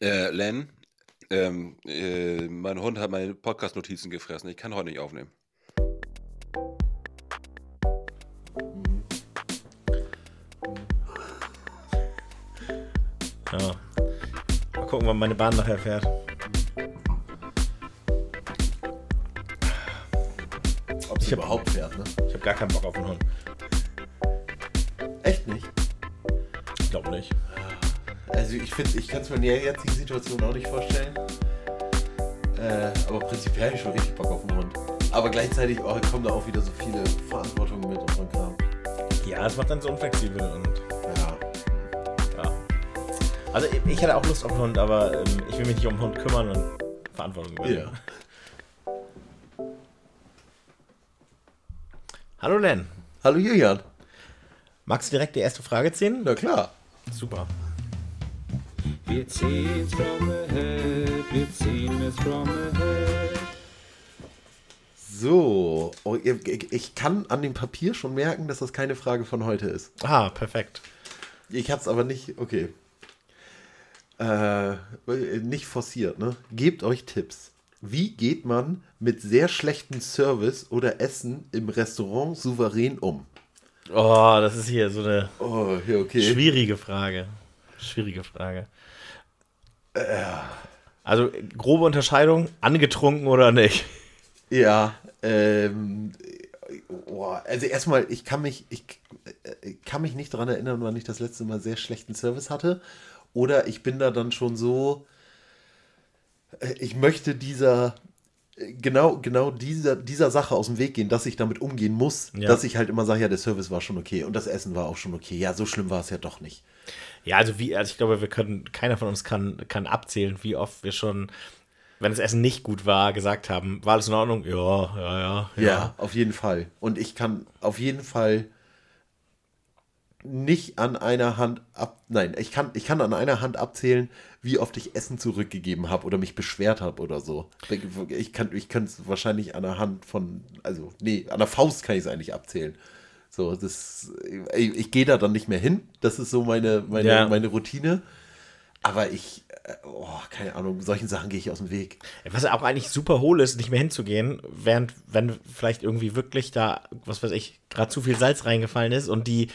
Äh, Len, ähm, äh, mein Hund hat meine Podcast-Notizen gefressen. Ich kann heute nicht aufnehmen. Ja. Mal gucken, wann meine Bahn nachher fährt. Ob sie überhaupt fährt, ne? Ich habe gar keinen Bock auf den Hund. Echt nicht? Ich glaube nicht. Also ich finde, ich kann es mir in der jetzigen Situation auch nicht vorstellen. Äh, aber prinzipiell habe ich schon richtig Bock auf den Hund. Aber gleichzeitig oh, kommen da auch wieder so viele Verantwortungen mit und so Kram. Ja, es macht dann so unflexibel und Ja. ja. Also ich, ich hätte auch Lust auf einen Hund, aber ähm, ich will mich nicht um den Hund kümmern und Verantwortung übernehmen. ja. Hallo Len. Hallo Julian. Magst du direkt die erste Frage ziehen? Na klar. Super. Wir ziehen's from the head, wir ziehen es from the head. So, oh, ich ich kann an dem Papier schon merken, dass das keine Frage von heute ist. Ah, perfekt. Ich hab's aber nicht, okay. Äh, nicht forciert, ne? Gebt euch Tipps. Wie geht man mit sehr schlechtem Service oder Essen im Restaurant souverän um? Oh, das ist hier so eine Oh, okay. schwierige Frage. Schwierige Frage. Also grobe Unterscheidung, angetrunken oder nicht? Ja, ähm, oh, also erstmal, ich kann mich, ich, äh, kann mich nicht daran erinnern, wann ich das letzte Mal sehr schlechten Service hatte. Oder ich bin da dann schon so, äh, ich möchte dieser, äh, genau, genau dieser, dieser Sache aus dem Weg gehen, dass ich damit umgehen muss, Ja. dass ich halt immer sage, ja, der Service war schon okay und das Essen war auch schon okay. Ja, so schlimm war es ja doch nicht. Ja, also wie, also ich glaube, wir können, keiner von uns kann, kann abzählen, wie oft wir schon, wenn das Essen nicht gut war, gesagt haben, war alles in Ordnung? Ja, ja, ja. Ja, auf jeden Fall. Und ich kann auf jeden Fall nicht an einer Hand ab. Nein, ich kann, ich kann an einer Hand abzählen, wie oft ich Essen zurückgegeben habe oder mich beschwert habe oder so. Ich kann ich es wahrscheinlich an der Hand von, also, nee, an der Faust kann ich es eigentlich abzählen. So, das, ich, ich gehe da dann nicht mehr hin. Das ist so meine, meine, Ja. meine Routine. Aber ich, äh, oh, keine Ahnung, solchen Sachen gehe ich aus dem Weg. Was auch eigentlich super hohl ist, nicht mehr hinzugehen, während, wenn vielleicht irgendwie wirklich da, was weiß ich, gerade zu viel Salz reingefallen ist und die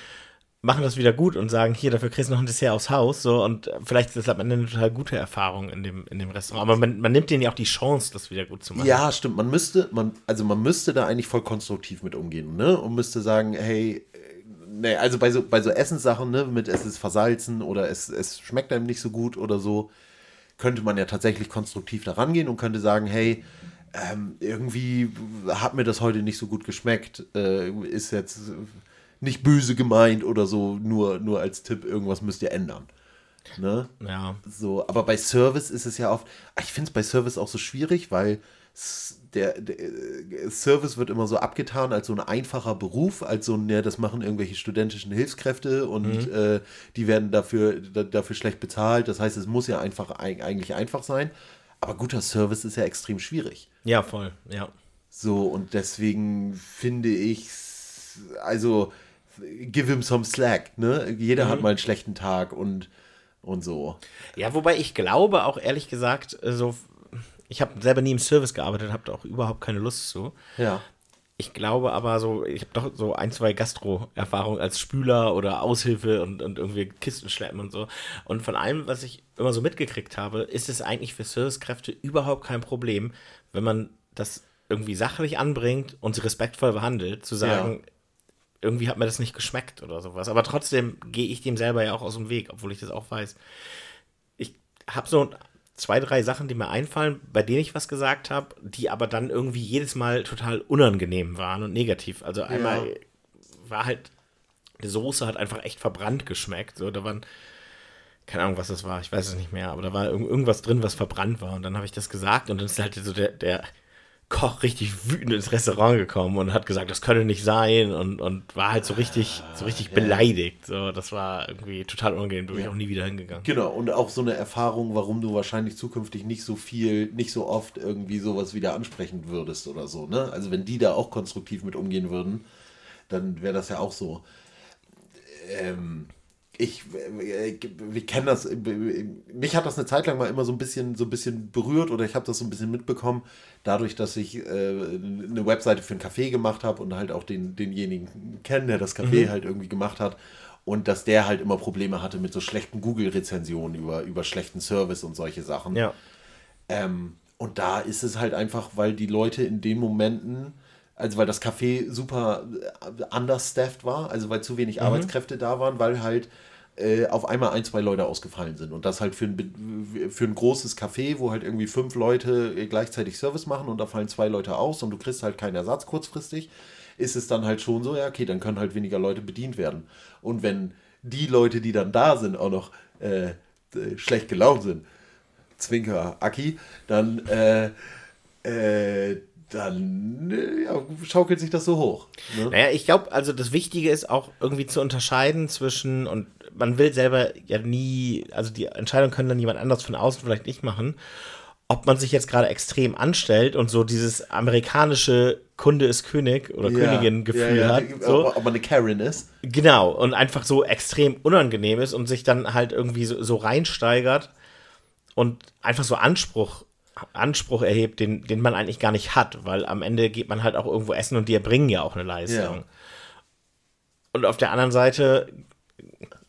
machen das wieder gut und sagen, hier, dafür kriegst du noch ein Dessert aufs Haus, so, und vielleicht ist das am Ende eine total gute Erfahrung in dem, in dem Restaurant. Aber man, man nimmt denen ja auch die Chance, das wieder gut zu machen. Ja, stimmt. Man müsste, man, also man müsste da eigentlich voll konstruktiv mit umgehen, ne? Und müsste sagen, hey, äh, nee, also bei so, bei so Essenssachen, ne, mit es ist versalzen oder es, es schmeckt einem nicht so gut oder so, könnte man ja tatsächlich konstruktiv da rangehen und könnte sagen, hey, ähm, irgendwie hat mir das heute nicht so gut geschmeckt, äh, ist jetzt nicht böse gemeint oder so, nur, nur als Tipp, irgendwas müsst ihr ändern. Ne? Ja. So, aber bei Service ist es ja oft, ah, ich finde es bei Service auch so schwierig, weil der, der äh, Service wird immer so abgetan als so ein einfacher Beruf, als so ein, ja, das machen irgendwelche studentischen Hilfskräfte und äh, die werden dafür, da, dafür schlecht bezahlt. Das heißt, es muss ja einfach eig- eigentlich einfach sein. Aber guter Service ist ja extrem schwierig. Ja, voll, ja. So, und deswegen finde ich, also, give him some slack, ne? Jeder hat mal einen schlechten Tag und, und so. Ja, wobei ich glaube auch ehrlich gesagt, äh, so, ich habe selber nie im Service gearbeitet, habe da auch überhaupt keine Lust zu. Ja. Ich glaube aber so, ich habe doch so ein, zwei Gastro-Erfahrungen als Spüler oder Aushilfe und, und irgendwie Kisten schleppen und so. Und von allem, was ich immer so mitgekriegt habe, ist es eigentlich für Servicekräfte überhaupt kein Problem, wenn man das irgendwie sachlich anbringt und sie respektvoll behandelt, zu sagen, irgendwie hat mir das nicht geschmeckt oder sowas. Aber trotzdem gehe ich dem selber ja auch aus dem Weg, obwohl ich das auch weiß. Ich habe so zwei, drei Sachen, die mir einfallen, bei denen ich was gesagt habe, die aber dann irgendwie jedes Mal total unangenehm waren und negativ. Also einmal war halt, die Soße hat einfach echt verbrannt geschmeckt. So, da waren, keine Ahnung, was das war, ich weiß es nicht mehr, aber da war irg- irgendwas drin, was verbrannt war. Und dann habe ich das gesagt und dann ist halt so der, der Koch richtig wütend ins Restaurant gekommen und hat gesagt, das könne nicht sein und, und war halt so richtig, so richtig beleidigt. So, das war irgendwie total unangenehm, da bin ich auch nie wieder hingegangen. Genau, und auch so eine Erfahrung, warum du wahrscheinlich zukünftig nicht so viel, nicht so oft irgendwie sowas wieder ansprechen würdest oder so, ne? Also wenn die da auch konstruktiv mit umgehen würden, dann wäre das ja auch so. Ähm, ich, äh, wir kennen das, äh, mich hat das eine Zeit lang mal immer so ein bisschen, so ein bisschen berührt oder ich habe das so ein bisschen mitbekommen, dadurch, dass ich äh, eine Webseite für ein Café gemacht habe und halt auch den, denjenigen kennen, der das Café Mhm. halt irgendwie gemacht hat und dass der halt immer Probleme hatte mit so schlechten Google-Rezensionen über, über schlechten Service und solche Sachen. Ja. Ähm, und da ist es halt einfach, weil die Leute in den Momenten, also weil das Café super äh, understaffed war, also weil zu wenig Arbeitskräfte da waren, weil halt äh, auf einmal ein, zwei Leute ausgefallen sind. Und das halt für ein, für ein großes Café, wo halt irgendwie fünf Leute äh, gleichzeitig Service machen und da fallen zwei Leute aus und du kriegst halt keinen Ersatz kurzfristig, ist es dann halt schon so, ja, okay, dann können halt weniger Leute bedient werden. Und wenn die Leute, die dann da sind, auch noch äh, schlecht gelaunt sind, Zwinker Aki, dann, äh, äh, dann äh, ja, schaukelt sich das so hoch. Ne? Naja, ich glaube, also das Wichtige ist auch irgendwie zu unterscheiden zwischen, und man will selber ja nie, also die Entscheidung können dann jemand anders von außen vielleicht nicht machen, ob man sich jetzt gerade extrem anstellt und so dieses amerikanische Kunde ist König oder Königin-Gefühl ja, ja, hat. Ob, So. ob man eine Karen ist. Genau, und einfach so extrem unangenehm ist und sich dann halt irgendwie so, so reinsteigert und einfach so Anspruch, Anspruch erhebt, den, den man eigentlich gar nicht hat, weil am Ende geht man halt auch irgendwo essen und die erbringen ja auch eine Leistung. Ja. Und auf der anderen Seite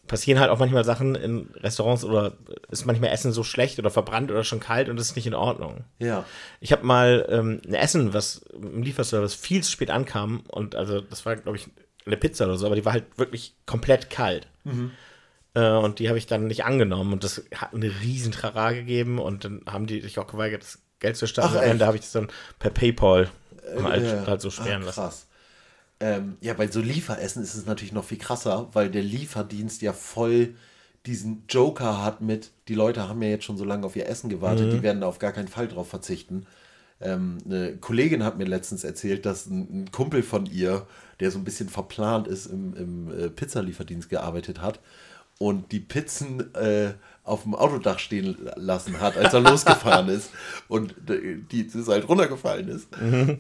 passieren halt auch manchmal Sachen in Restaurants oder ist manchmal Essen so schlecht oder verbrannt oder schon kalt und das ist nicht in Ordnung. Ja. Ich habe mal ähm, ein Essen, was im Lieferservice viel zu spät ankam und also das war, glaube ich, eine Pizza oder so, aber die war halt wirklich komplett kalt. Äh, und die habe ich dann nicht angenommen und das hat eine riesen Trara gegeben und dann haben die sich auch geweigert, das Geld zu starten. Ach, Am? Ende habe ich das dann per Paypal halt, Ja. halt so sperren lassen. Krass. Ähm, ja, bei so Lieferessen ist es natürlich noch viel krasser, weil der Lieferdienst ja voll diesen Joker hat mit, die Leute haben ja jetzt schon so lange auf ihr Essen gewartet, Mhm. die werden da auf gar keinen Fall drauf verzichten. Ähm, eine Kollegin hat mir letztens erzählt, dass ein, ein Kumpel von ihr, der so ein bisschen verplant ist, im, im äh, Pizzalieferdienst gearbeitet hat und die Pizzen äh, auf dem Autodach stehen lassen hat, als er losgefahren ist und die das halt runtergefallen ist.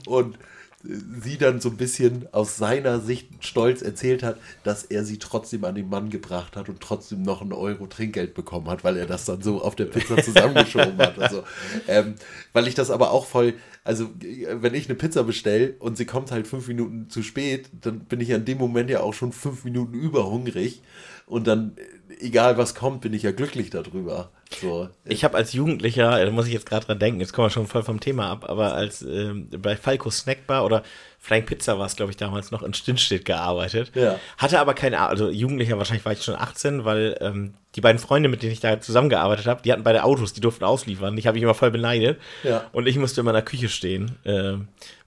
Und äh, sie dann so ein bisschen aus seiner Sicht stolz erzählt hat, dass er sie trotzdem an den Mann gebracht hat und trotzdem noch einen Euro Trinkgeld bekommen hat, weil er das dann so auf der Pizza zusammengeschoben hat. Also, ähm, weil ich das aber auch voll, also wenn ich eine Pizza bestelle und sie kommt halt fünf Minuten zu spät, dann bin ich an dem Moment ja auch schon fünf Minuten überhungrig und dann, äh, egal was kommt, bin ich ja glücklich darüber. So. Ich habe als Jugendlicher, da muss ich jetzt gerade dran denken, jetzt kommen wir schon voll vom Thema ab, aber als ähm, bei Falco Snackbar oder Flying Pizza war es, glaube ich, damals noch in Stinnstedt gearbeitet. Ja. Hatte aber keine, also Jugendlicher, wahrscheinlich war ich schon 18, weil ähm, die beiden Freunde, mit denen ich da zusammengearbeitet habe, die hatten beide Autos, die durften ausliefern. Ich habe mich immer voll beneidet. Ja. Und ich musste immer in der Küche stehen äh,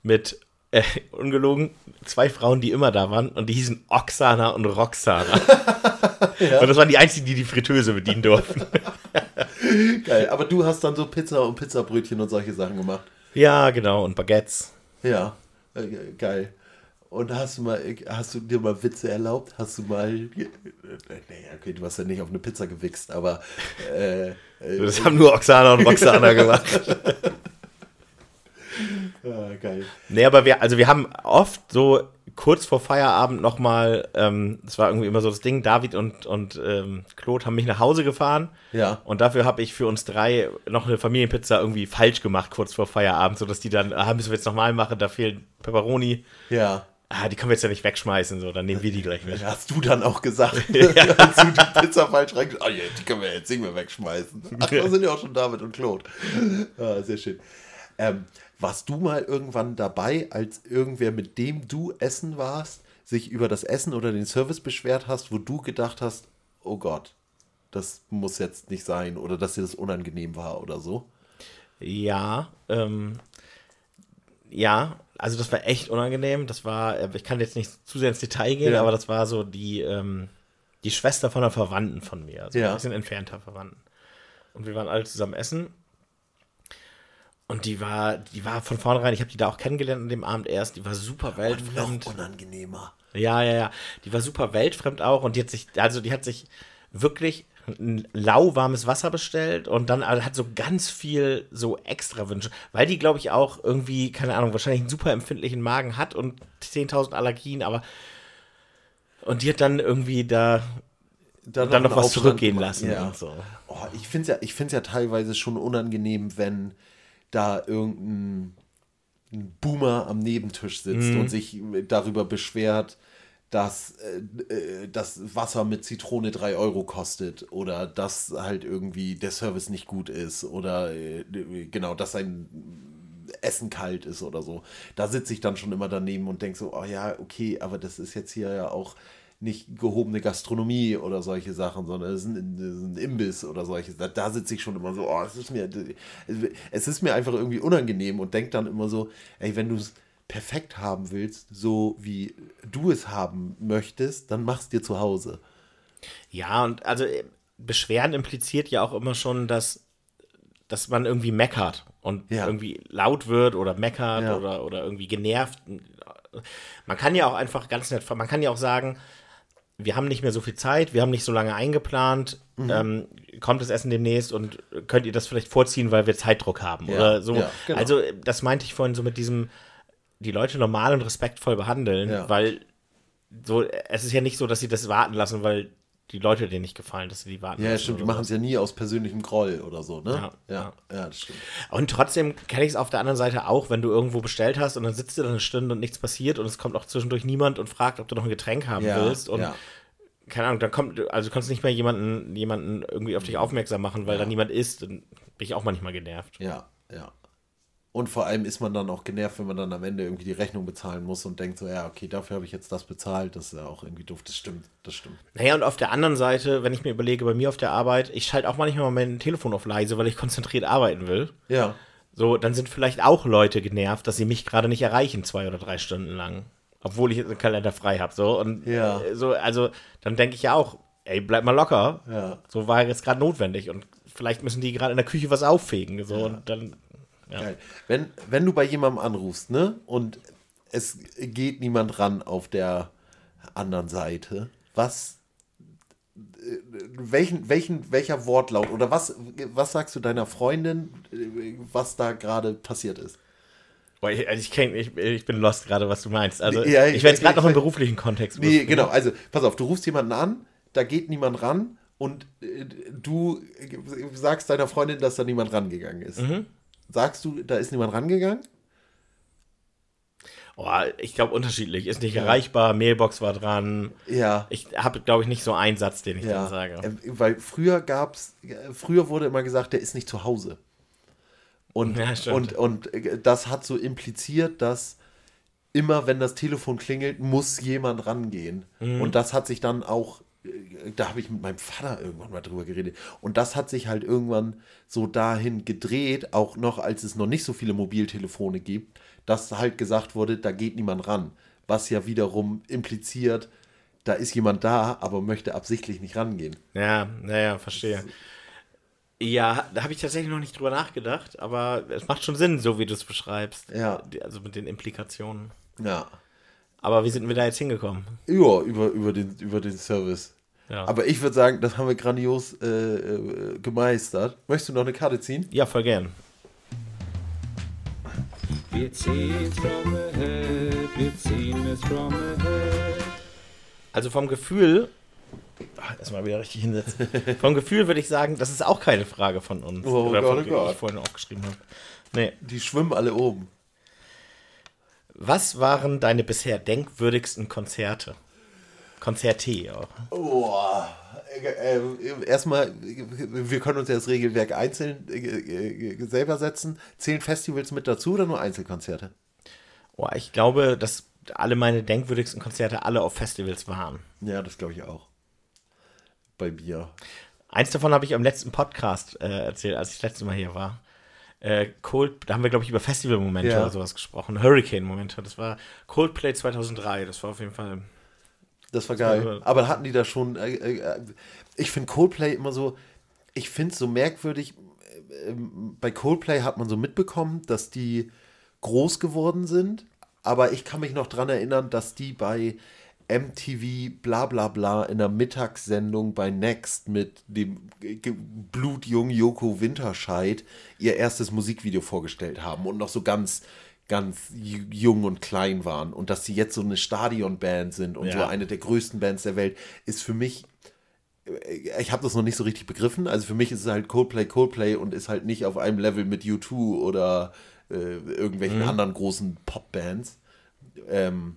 mit, äh, ungelogen, zwei Frauen, die immer da waren und die hießen Oksana und Roxana. Und das waren die einzigen, die die Fritteuse bedienen durften. Geil. Aber du hast dann so Pizza und Pizzabrötchen und solche Sachen gemacht. ja, genau, und Baguettes. Ja, äh, geil. Und hast du mal, hast du dir mal Witze erlaubt? Hast du mal, äh, naja, okay, du hast ja nicht auf eine Pizza gewichst, aber äh, äh, Das haben nur Oksana und Roxana gemacht. ah, geil. Nee, aber wir, also wir haben oft so kurz vor Feierabend nochmal, ähm, das war irgendwie immer so das Ding, David und, und ähm, Claude haben mich nach Hause gefahren. Ja. Und dafür habe ich für uns drei noch eine Familienpizza irgendwie falsch gemacht, kurz vor Feierabend, sodass die dann, ah, müssen wir jetzt nochmal machen, da fehlen Pepperoni. Ja. Ah, die können wir jetzt ja nicht wegschmeißen, so, dann nehmen wir die gleich mit. Hast du dann auch gesagt, als du die Pizza falsch rein, oh ja, die können wir jetzt nicht mehr wegschmeißen. Ach, da sind ja auch schon David und Claude. Ah, sehr schön. Ähm, warst du mal irgendwann dabei, als irgendwer, mit dem du essen warst, sich über das Essen oder den Service beschwert hast, wo du gedacht hast, oh Gott, das muss jetzt nicht sein oder dass dir das unangenehm war oder so? Ja, ähm, ja, also das war echt unangenehm. Das war, äh, ich kann jetzt nicht zu sehr ins Detail gehen, Ja. aber das war so die, ähm, die Schwester von einer Verwandten von mir, also Ja. ein bisschen entfernter Verwandten. Und wir waren alle zusammen essen. Und die war, die war von vornherein, ich habe die da auch kennengelernt an dem Abend erst, die war super weltfremd. Noch unangenehmer. Ja, ja, ja. Die war super weltfremd auch und die hat sich, also die hat sich wirklich ein lauwarmes Wasser bestellt und dann hat so ganz viel so extra Wünsche, weil die, glaube ich, auch irgendwie, keine Ahnung, wahrscheinlich einen super empfindlichen Magen hat und 10.000 Allergien, aber und die hat dann irgendwie da dann, dann noch was Aufstand zurückgehen lassen Ja. und so. Oh, ich finde es ja, ich find's ja teilweise schon unangenehm, wenn da irgendein ein Boomer am Nebentisch sitzt Mhm. und sich darüber beschwert, dass äh, äh, das Wasser mit Zitrone 3 Euro kostet oder dass halt irgendwie der Service nicht gut ist oder äh, genau, dass sein Essen kalt ist oder so. Da sitze ich dann schon immer daneben und denke so, oh ja, okay, aber das ist jetzt hier ja auch nicht gehobene Gastronomie oder solche Sachen, sondern es ist ein, es ist ein Imbiss oder solche. Da, da sitze ich schon immer so, oh, es ist mir, es ist mir einfach irgendwie unangenehm und denke dann immer so, ey, wenn du es perfekt haben willst, so wie du es haben möchtest, dann mach's dir zu Hause. Ja, und also äh, Beschweren impliziert ja auch immer schon, dass, dass man irgendwie meckert und Ja. irgendwie laut wird oder meckert Ja. oder, oder irgendwie genervt. Man kann ja auch einfach ganz nett, man kann ja auch sagen, wir haben nicht mehr so viel Zeit, wir haben nicht so lange eingeplant, Mhm. ähm, kommt das Essen demnächst und könnt ihr das vielleicht vorziehen, weil wir Zeitdruck haben Ja, oder so. ja, genau. Also das meinte ich vorhin so mit diesem, die Leute normal und respektvoll behandeln, Ja. weil so, es ist ja nicht so, dass sie das warten lassen, weil die Leute denen nicht gefallen, dass sie die warten Ja, stimmt, die machen es ja nie aus persönlichem Groll oder so, ne? Ja, ja, ja das stimmt. Und trotzdem kenne ich es auf der anderen Seite auch, wenn du irgendwo bestellt hast und dann sitzt du da eine Stunde und nichts passiert und es kommt auch zwischendurch niemand und fragt, ob du noch ein Getränk haben Ja, willst. Und ja. keine Ahnung, dann kommt, also du kannst nicht mehr jemanden, jemanden irgendwie auf dich aufmerksam machen, weil da niemand ist. Dann bin ich auch manchmal genervt. Ja, ja. Und vor allem ist man dann auch genervt, wenn man dann am Ende irgendwie die Rechnung bezahlen muss und denkt so, ja, okay, dafür habe ich jetzt das bezahlt. Das ist ja auch irgendwie doof. Das stimmt, das stimmt. Naja, und auf der anderen Seite, wenn ich mir überlege, bei mir auf der Arbeit, ich schalte auch manchmal mein Telefon auf leise, weil ich konzentriert arbeiten will. Ja, So, dann sind vielleicht auch Leute genervt, dass sie mich gerade nicht erreichen, zwei oder drei Stunden lang. Obwohl ich jetzt einen Kalender frei habe. So, und Ja. äh, so, also dann denke ich ja auch, ey, bleib mal locker. Ja. So war jetzt gerade notwendig. Und vielleicht müssen die gerade in der Küche was auffegen. So, und dann. Ja. geil. Wenn, wenn du bei jemandem anrufst, ne, und es geht niemand ran auf der anderen Seite, was, äh, welchen, welchen, welcher Wortlaut oder was, was sagst du deiner Freundin, äh, was da gerade passiert ist? Boah, ich, also ich, kenn, ich, ich bin lost gerade, was du meinst. Also, Ja, ich, ich- werde es gerade noch im beruflichen Kontext Nee, wussten. genau. Also, pass auf, du rufst jemanden an, da geht niemand ran und äh, du sagst deiner Freundin, dass da niemand rangegangen ist. Mhm. Sagst du, da ist niemand rangegangen? Oh, ich glaube, unterschiedlich. Ist nicht erreichbar, Mailbox war dran. Ja. Ich habe, glaube ich, nicht so einen Satz, den ich ja. dann sage. Ähm, Weil früher gab's, äh, früher wurde immer gesagt, der ist nicht zu Hause. Und, Ja, und, und äh, das hat so impliziert, dass immer, wenn das Telefon klingelt, muss jemand rangehen. Mhm. Und das hat sich dann auch, da habe ich mit meinem Vater irgendwann mal drüber geredet. Und das hat sich halt irgendwann so dahin gedreht, auch noch als es noch nicht so viele Mobiltelefone gibt, dass halt gesagt wurde, da geht niemand ran. Was ja wiederum impliziert, da ist jemand da, aber möchte absichtlich nicht rangehen. Ja, naja, verstehe. Ja, da habe ich tatsächlich noch nicht drüber nachgedacht, aber es macht schon Sinn, so wie du es beschreibst. Ja. Also mit den Implikationen. Ja. Aber wie sind wir da jetzt hingekommen? Ja, über, über, den, über den Service. Ja, Aber ich würde sagen, das haben wir grandios äh, äh, gemeistert. Möchtest du noch eine Karte ziehen? ja voll gern. Wir from ziehen es from. Also vom Gefühl, ach, erstmal wieder richtig hinsetzen. vom Gefühl würde ich sagen, das ist auch keine Frage von uns. Oh oder Gott, von, oh die ich vorhin aufgeschrieben habe. Nee. Die schwimmen alle oben. Was waren deine bisher denkwürdigsten Konzerte? Konzerte auch. Boah. Äh, äh, erstmal, wir können uns ja das Regelwerk einzeln äh, äh, selber setzen. Zählen Festivals mit dazu oder nur Einzelkonzerte? Oh, ich glaube, dass alle meine denkwürdigsten Konzerte alle auf Festivals waren. Ja, das glaube ich auch. Bei Bier. Eins davon habe ich am letzten Podcast äh, erzählt, als ich das letzte Mal hier war. Äh, Cold, da haben wir, glaube ich, über Festivalmomente Ja. oder sowas gesprochen. Hurricane-Momente. Das war Coldplay 2003. Das war auf jeden Fall. Das war geil. war- Aber hatten die da schon. Äh, äh, ich finde Coldplay immer so. Ich finde es so merkwürdig. äh, ähm, Bei Coldplay hat man so mitbekommen, dass die groß geworden sind. Aber ich kann mich noch dran erinnern, dass die bei MTV bla bla bla in der Mittagssendung bei Next mit dem ge- blutjungen Joko Winterscheid ihr erstes Musikvideo vorgestellt haben und noch so ganz, ganz ju- jung und klein waren. Und dass sie jetzt so eine Stadionband sind und Ja. so eine der größten Bands der Welt, ist für mich ich habe das noch nicht so richtig begriffen. Also für mich ist es halt Coldplay, Coldplay und ist halt nicht auf einem Level mit U2 oder äh, irgendwelchen anderen großen Popbands. Ähm,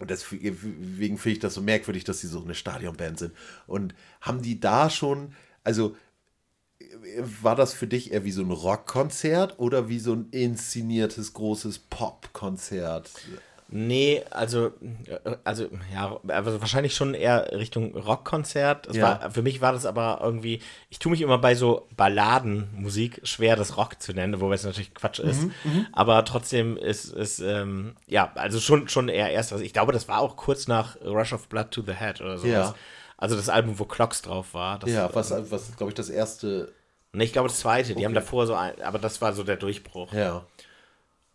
und deswegen finde ich das so merkwürdig, dass sie so eine Stadionband sind. Und haben die da schon, also äh, war das für dich eher wie so ein Rockkonzert oder wie so ein inszeniertes großes Popkonzert? Nee, also, äh, also, ja, also wahrscheinlich schon eher Richtung Rockkonzert. Ja. War, für mich war das aber irgendwie, ich tue mich immer bei so Balladenmusik schwer, das Rock zu nennen, wobei es natürlich Quatsch ist. Mhm, aber trotzdem ist es, ähm, ja, also schon, schon eher erst was. Ich glaube, das war auch kurz nach Rush of Blood to the Head oder sowas. Ja. Also das Album, wo Clocks drauf war. Das, Ja, was, was glaube ich, das erste. Nee, ich glaube das zweite. Die haben Okay. davor so ein, aber das war so der Durchbruch. Ja.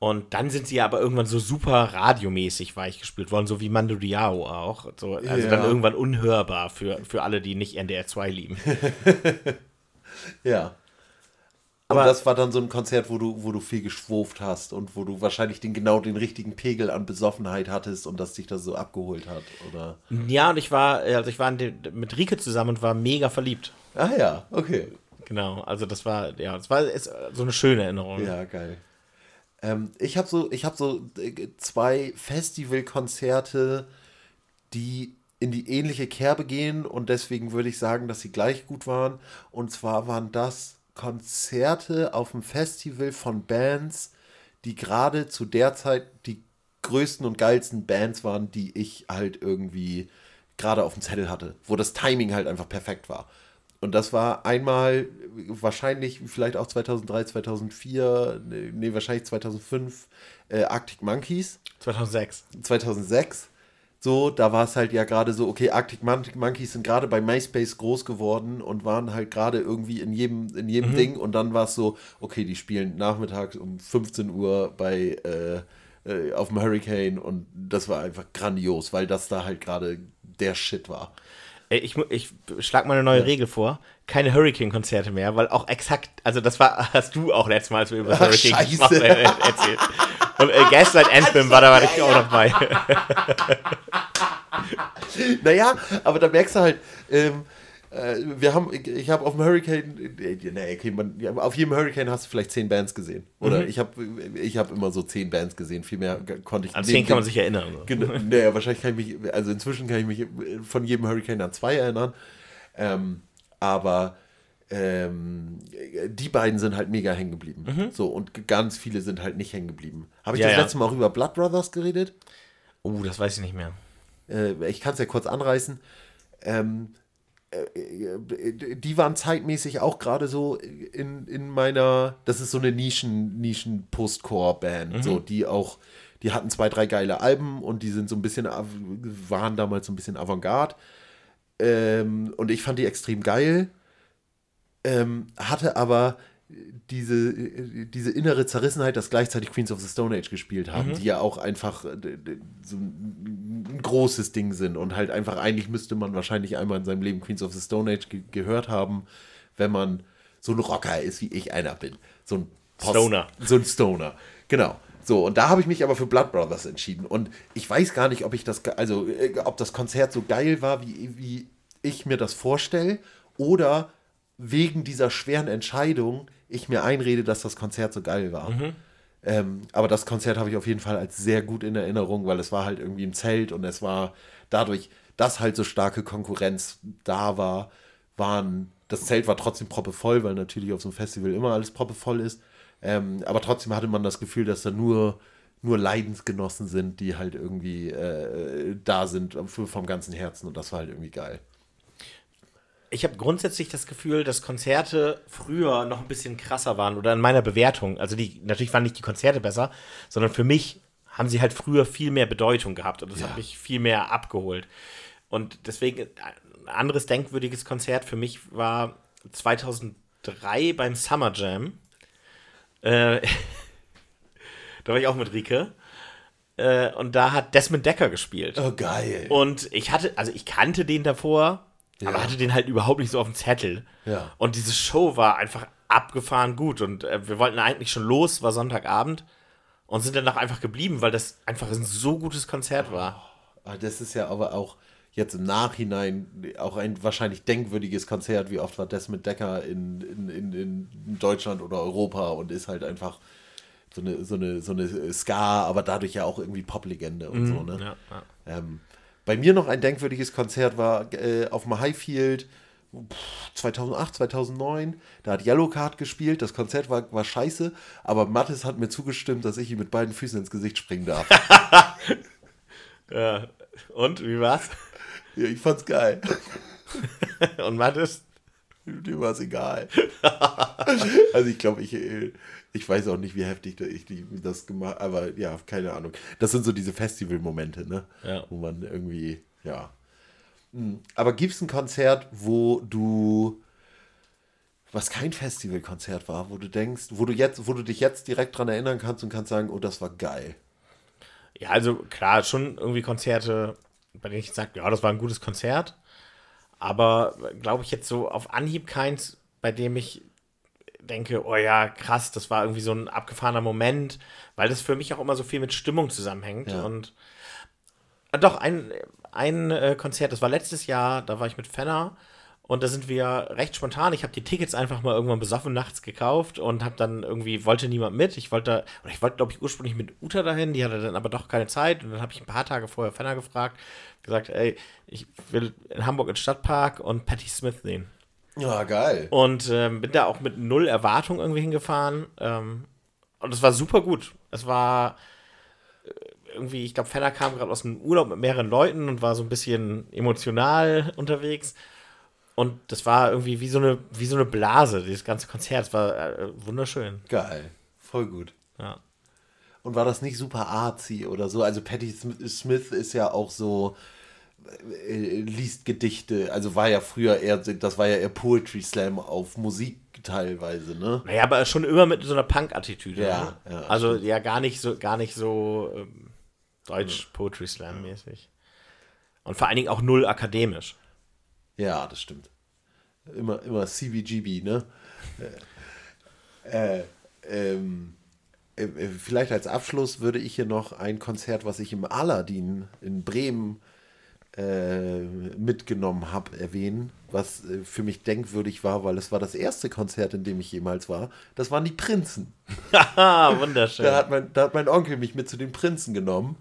Und dann sind sie aber irgendwann so super radiomäßig weich gespielt worden, so wie Mando Diao auch. So, also Ja. dann irgendwann unhörbar für, für alle, die nicht NDR 2 lieben. Ja. Aber- Aber das war dann so ein Konzert, wo du, wo du viel geschwurft hast und wo du wahrscheinlich den genau den richtigen Pegel an Besoffenheit hattest und das dich das so abgeholt hat, oder? Ja, und ich war, also ich war mit Rike zusammen und war mega verliebt. Ah ja, okay. Genau, also das war, ja, das war so eine schöne Erinnerung. Ja, geil. Ähm, ich habe so, ich habe so äh, zwei Festivalkonzerte, die in die ähnliche Kerbe gehen und deswegen würde ich sagen, dass sie gleich gut waren. Und zwar waren das Konzerte auf dem Festival von Bands, die gerade zu der Zeit die größten und geilsten Bands waren, die ich halt irgendwie gerade auf dem Zettel hatte, wo das Timing halt einfach perfekt war. Und das war einmal wahrscheinlich vielleicht auch 2003, 2004, nee, wahrscheinlich 2005 äh, Arctic Monkeys. 2006. 2006. So, da war es halt ja gerade so, okay, Arctic Mon Monkeys sind gerade bei MySpace groß geworden und waren halt gerade irgendwie in jedem, in jedem Ding und dann war es so, okay, die spielen nachmittags um 15 Uhr bei äh, äh, auf dem Hurricane und das war einfach grandios, weil das da halt gerade der Shit war. Ey, Ich, ich schlag mal eine neue Regel vor. Keine Hurricane-Konzerte mehr, weil auch exakt, also das war, hast du auch letztes Mal, als wir über das Ach, Hurricane haben, äh, erzählt. Und äh, Gaslight Anthem war da war ich auch dabei. Naja, aber da merkst du halt, ähm, äh, wir haben, ich, habe auf dem Hurricane, äh, nee, okay, man, auf jedem Hurricane hast du vielleicht zehn Bands gesehen. Oder Mhm. ich habe ich hab immer so zehn Bands gesehen, viel mehr konnte ich An neben zehn kann man sich erinnern. So. Genau, naja, wahrscheinlich kann ich mich, also inzwischen kann ich mich von jedem Hurricane an zwei erinnern. Ähm, aber ähm, die beiden sind halt mega hängen geblieben. So, und ganz viele sind halt nicht hängen geblieben. Habe ich Ja, das ja. letzte Mal auch über Blood Brothers geredet? Oh, das weiß ich nicht mehr. äh, ich kann es ja kurz anreißen. Ähm, äh, äh, die waren zeitmäßig auch gerade so in, in meiner, das ist so eine Nischen, Nischen Postcore-Band, so, die auch, die hatten zwei, drei geile Alben und die sind so ein bisschen, av- waren damals so ein bisschen Avantgarde. Ähm, und ich fand die extrem geil. Ähm, hatte aber diese, diese innere Zerrissenheit, dass gleichzeitig Queens of the Stone Age gespielt haben, die ja auch einfach äh, so ein großes Ding sind und halt einfach eigentlich müsste man wahrscheinlich einmal in seinem Leben Queens of the Stone Age ge gehört haben, wenn man so ein Rocker ist, wie ich einer bin. So ein Stoner. So ein Stoner. Genau. So, und da habe ich mich aber für Blood Brothers entschieden. Und ich weiß gar nicht, ob ich das, also äh, ob das Konzert so geil war, wie, wie ich mir das vorstelle, oder wegen dieser schweren Entscheidung ich mir einrede, dass das Konzert so geil war. Ähm, aber das Konzert habe ich auf jeden Fall als sehr gut in Erinnerung, weil es war halt irgendwie im Zelt und es war dadurch, dass halt so starke Konkurrenz da war, waren, das Zelt war trotzdem proppevoll, weil natürlich auf so einem Festival immer alles proppevoll ist. Ähm, aber trotzdem hatte man das Gefühl, dass da nur, nur Leidensgenossen sind, die halt irgendwie äh, da sind vom ganzen Herzen und das war halt irgendwie geil. Ich habe grundsätzlich das Gefühl, dass Konzerte früher noch ein bisschen krasser waren oder in meiner Bewertung. Also die, natürlich waren nicht die Konzerte besser, sondern für mich haben sie halt früher viel mehr Bedeutung gehabt und das Ja. hat mich viel mehr abgeholt. Und deswegen ein anderes denkwürdiges Konzert für mich war 2003 beim Summer Jam. Äh, da war ich auch mit Rike. Äh, und da hat Desmond Decker gespielt. Oh, geil. Und ich hatte, also ich kannte den davor, Ja. aber hatte den halt überhaupt nicht so auf dem Zettel. Ja. Und diese Show war einfach abgefahren gut. Und äh, wir wollten eigentlich schon los, war Sonntagabend. Und sind danach einfach geblieben, weil das einfach ein so gutes Konzert war. Ah, Das ist ja aber auch jetzt im Nachhinein auch ein wahrscheinlich denkwürdiges Konzert. Wie oft war Desmond Decker in, in, in, in Deutschland oder Europa und ist halt einfach so eine, so eine, so eine Ska, aber dadurch ja auch irgendwie Poplegende und so, ne? Ja, ja. Ähm, bei mir noch ein denkwürdiges Konzert war äh, auf dem Highfield pff, 2008, 2009. Da hat Yellowcard gespielt. Das Konzert war, war scheiße, aber Mathis hat mir zugestimmt, dass ich ihm mit beiden Füßen ins Gesicht springen darf. Ja. Und, wie war's? Ja, ich fand's geil. Und Mathis? Dem war es egal. also ich glaube, ich, äh, ich weiß auch nicht, wie heftig ich das gemacht aber ja, keine Ahnung. Das sind so diese Festival-Momente, ne? Ja. Wo man irgendwie, ja. Hm. Aber gibt es ein Konzert, wo du, was kein Festivalkonzert war, wo du denkst, wo du jetzt, wo du dich jetzt direkt dran erinnern kannst und kannst sagen, oh, das war geil. Ja, also klar, schon irgendwie Konzerte, bei denen ich sage, ja, das war ein gutes Konzert. Aber glaube ich jetzt so auf Anhieb keins, bei dem ich denke, oh ja, krass, das war irgendwie so ein abgefahrener Moment, weil das für mich auch immer so viel mit Stimmung zusammenhängt. Ja. Und äh, doch, ein, ein äh, Konzert, das war letztes Jahr, da war ich mit Fenner und da sind wir recht spontan. Ich habe die Tickets einfach mal irgendwann besoffen nachts gekauft und habe dann irgendwie, wollte niemand mit. Ich wollte, oder ich wollte, glaube ich, ursprünglich mit Uta dahin, die hatte dann aber doch keine Zeit. Und dann habe ich ein paar Tage vorher Fenner gefragt, gesagt, ey, ich will in Hamburg in Stadtpark und Patti Smith sehen. Ja, geil. Und ähm, bin da auch mit null Erwartung irgendwie hingefahren. Ähm, und es war super gut. Es war äh, irgendwie, ich glaube, Fenner kam gerade aus einem Urlaub mit mehreren Leuten und war so ein bisschen emotional unterwegs. Und das war irgendwie wie so eine, wie so eine Blase, dieses ganze Konzert. Es war äh, wunderschön. Geil. Voll gut. Ja. Und war das nicht super artsy oder so? Also Patti Sm- Smith ist ja auch so, äh, liest Gedichte, also war ja früher eher, das war ja eher Poetry Slam auf Musik teilweise, ne? Naja, aber schon immer mit so einer Punk-Attitüde. Ja, ne? ja, also ja, gar nicht so, gar nicht so ähm, Deutsch Poetry Slam mäßig. Und vor allen Dingen auch null akademisch. Ja, das stimmt. Immer, immer CBGB, ne? Äh, äh, ähm, äh, äh, vielleicht als Abschluss würde ich hier noch ein Konzert, was ich im Aladdin in Bremen äh, mitgenommen habe, erwähnen, was äh, für mich denkwürdig war, weil es war das erste Konzert, in dem ich jemals war. Das waren die Prinzen. Haha, wunderschön. Da hat, mein, da hat mein Onkel mich mit zu den Prinzen genommen.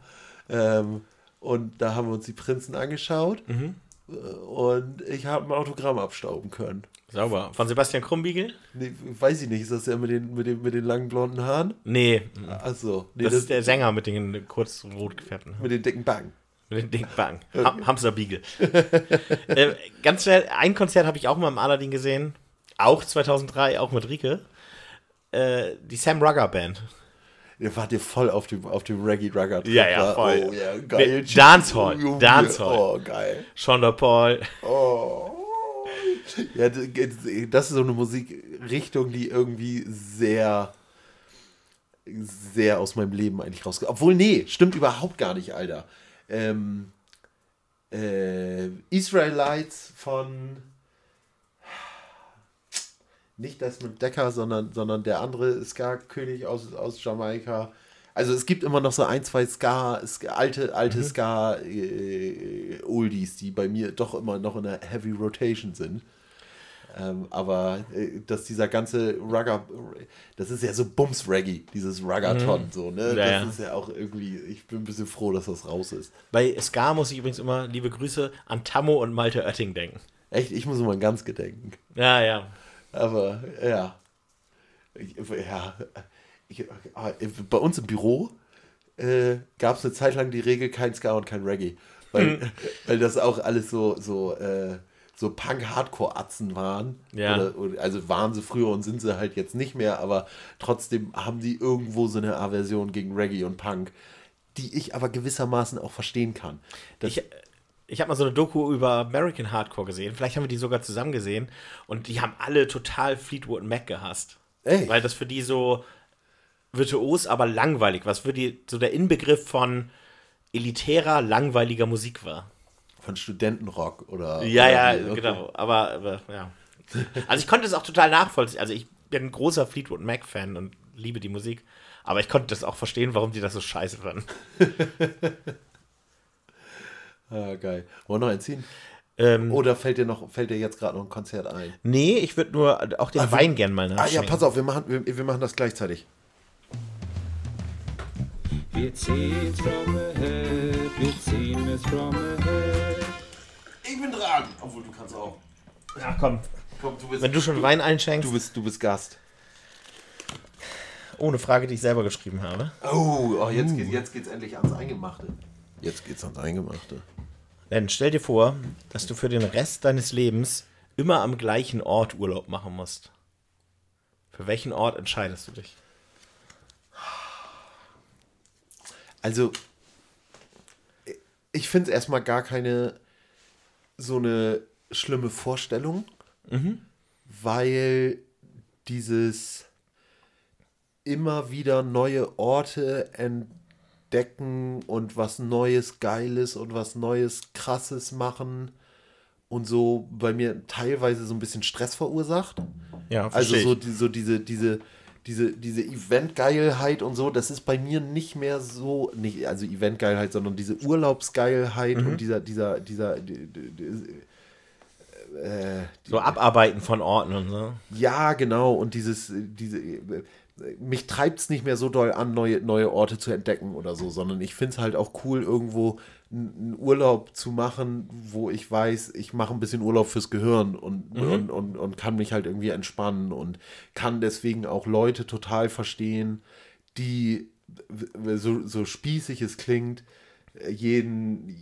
Ähm, und da haben wir uns die Prinzen angeschaut. Äh, Und ich habe ein Autogramm abstauben können. Sauber. Von Sebastian Krumbiegel? Nee, weiß ich nicht, ist das der mit den, mit den, mit den langen blonden Haaren? Nee, Achso, nee, das, das, ist der Sänger mit den kurz rot gefärbten Haaren. mit den dicken Backen. Mit den dicken Backen. Ha Hamsterbiegel. äh, ganz schnell, ein Konzert habe ich auch mal im Aladdin gesehen. Auch 2003, auch mit Rike. Äh, die Sam Rugger Band. Ihr wart ihr voll auf dem, auf dem Reggae Rugger Trip. Ja, ja, voll. Oh, ja, geil. Mit Dancehall, Dancehall. Oh, geil. Shonda Paul. Oh. Ja, das ist so eine Musikrichtung, die irgendwie sehr, sehr aus meinem Leben eigentlich rausgeht. Obwohl, nee, stimmt überhaupt gar nicht, Alter. Ähm, äh, Israelites von nicht Desmond Decker, sondern, sondern der andere Ska-König aus, aus Jamaika. Also es gibt immer noch so ein, zwei Ska, alte, alte Ska äh, Oldies, die bei mir doch immer noch in der Heavy Rotation sind. Ähm, aber äh, dass dieser ganze Rugger, das ist ja so Bums-Reggae, dieses Ruggathon, so, ne? Mhm. Ja, das ist ja auch irgendwie, ich bin ein bisschen froh, dass das raus ist. Bei Ska muss ich übrigens immer liebe Grüße an Tammo und Malte Oetting denken. Echt, ich muss immer ganz gedenken. Ja, ja. Aber ja. Ja. Ich, ah, bei uns im Büro äh, gab es eine Zeit lang die Regel kein Ska und kein Reggae. Weil, weil das auch alles so, so, äh, so Punk-Hardcore-Atzen waren. Ja. Oder, oder, also waren sie früher und sind sie halt jetzt nicht mehr, aber trotzdem haben die irgendwo so eine Aversion gegen Reggae und Punk, die ich aber gewissermaßen auch verstehen kann. Das, Ich, ich habe mal so eine Doku über American Hardcore gesehen. Vielleicht haben wir die sogar zusammen gesehen. Und die haben alle total Fleetwood Mac gehasst. Echt? Weil das für die so virtuos, aber langweilig, was für die so der Inbegriff von elitärer, langweiliger Musik war. von Studentenrock oder. Ja, oder ja, okay. genau. Aber, aber ja. Also ich konnte es auch total nachvollziehen. Also ich bin ein großer Fleetwood Mac-Fan und liebe die Musik. Aber ich konnte das auch verstehen, warum die das so scheiße fanden. Ah, geil. Wollen wir noch einziehen? Ähm, Oder fällt dir noch, fällt dir jetzt gerade noch ein Konzert ein? nee, ich würde nur auch den Ah, wir- Wein gern mal Ah nachschenken. ja, pass auf, wir machen, wir, wir machen das gleichzeitig. Wir ziehen's from ahead, wir ziehen es from ahead. Ich bin dran. Obwohl, du kannst auch. Ach komm, Komm, du bist, wenn du schon Wein einschenkst, du bist, du bist Gast. ohne Frage, die ich selber geschrieben habe. Oh, oh jetzt, geht, jetzt geht's endlich ans Eingemachte. Jetzt geht's ans Eingemachte. Denn stell dir vor, dass du für den Rest deines Lebens immer am gleichen Ort Urlaub machen musst. Für welchen Ort entscheidest du dich? Also, ich finde es erstmal gar keine so eine schlimme Vorstellung, weil dieses immer wieder neue Orte entdecken und was Neues, Geiles und was Neues, Krasses machen und so bei mir teilweise so ein bisschen Stress verursacht. Ja, Also so, die, so diese, diese, diese, diese Eventgeilheit und so, das ist bei mir nicht mehr so, nicht, also Eventgeilheit, sondern diese Urlaubsgeilheit Mhm. und dieser, dieser, dieser, die, die, die, äh, so Abarbeiten von Orten und so. ja, genau, und dieses, diese, mich treibt es nicht mehr so doll an, neue, neue Orte zu entdecken oder so, sondern ich finde es halt auch cool, irgendwo einen Urlaub zu machen, wo ich weiß, ich mache ein bisschen Urlaub fürs Gehirn und, und, und, und kann mich halt irgendwie entspannen und kann deswegen auch Leute total verstehen, die, so, so spießig es klingt, jeden,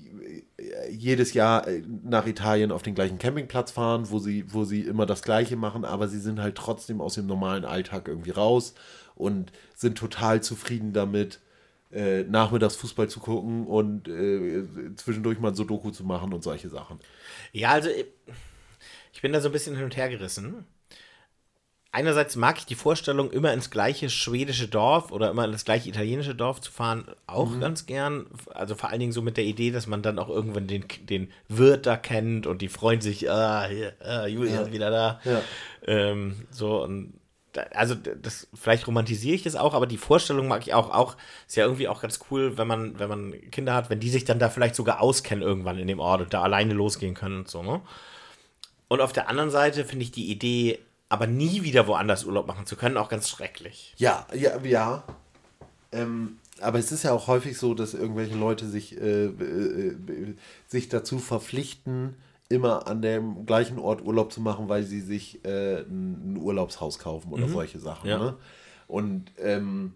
jedes Jahr äh, nach Italien auf den gleichen Campingplatz fahren, wo sie, wo sie immer das Gleiche machen, aber sie sind halt trotzdem aus dem normalen Alltag irgendwie raus und sind total zufrieden damit, äh, nachmittags Fußball zu gucken und äh, zwischendurch mal ein Sudoku zu machen und solche Sachen. Ja, also ich bin da so ein bisschen hin und her gerissen. Einerseits mag ich die Vorstellung, immer ins gleiche schwedische Dorf oder immer in das gleiche italienische Dorf zu fahren, auch ganz gern. Also vor allen Dingen so mit der Idee, dass man dann auch irgendwann den, den Wirt da kennt und die freuen sich, ah, hier, ah, Julian Ja. ist wieder da. Ja. Ähm, so und da, also das vielleicht romantisiere ich das auch, aber die Vorstellung mag ich auch. Auch ist ja irgendwie auch ganz cool, wenn man wenn man Kinder hat, wenn die sich dann da vielleicht sogar auskennen irgendwann in dem Ort und da alleine losgehen können und so. Ne? Und auf der anderen Seite finde ich die Idee, aber nie wieder woanders Urlaub machen zu können, auch ganz schrecklich. Ja, ja, ja. Ähm, aber es ist ja auch häufig so, dass irgendwelche Leute sich, äh, äh, äh, sich dazu verpflichten, immer an dem gleichen Ort Urlaub zu machen, weil sie sich äh, ein, Urlaubshaus kaufen oder solche Sachen. Ja. Ne? Und ähm,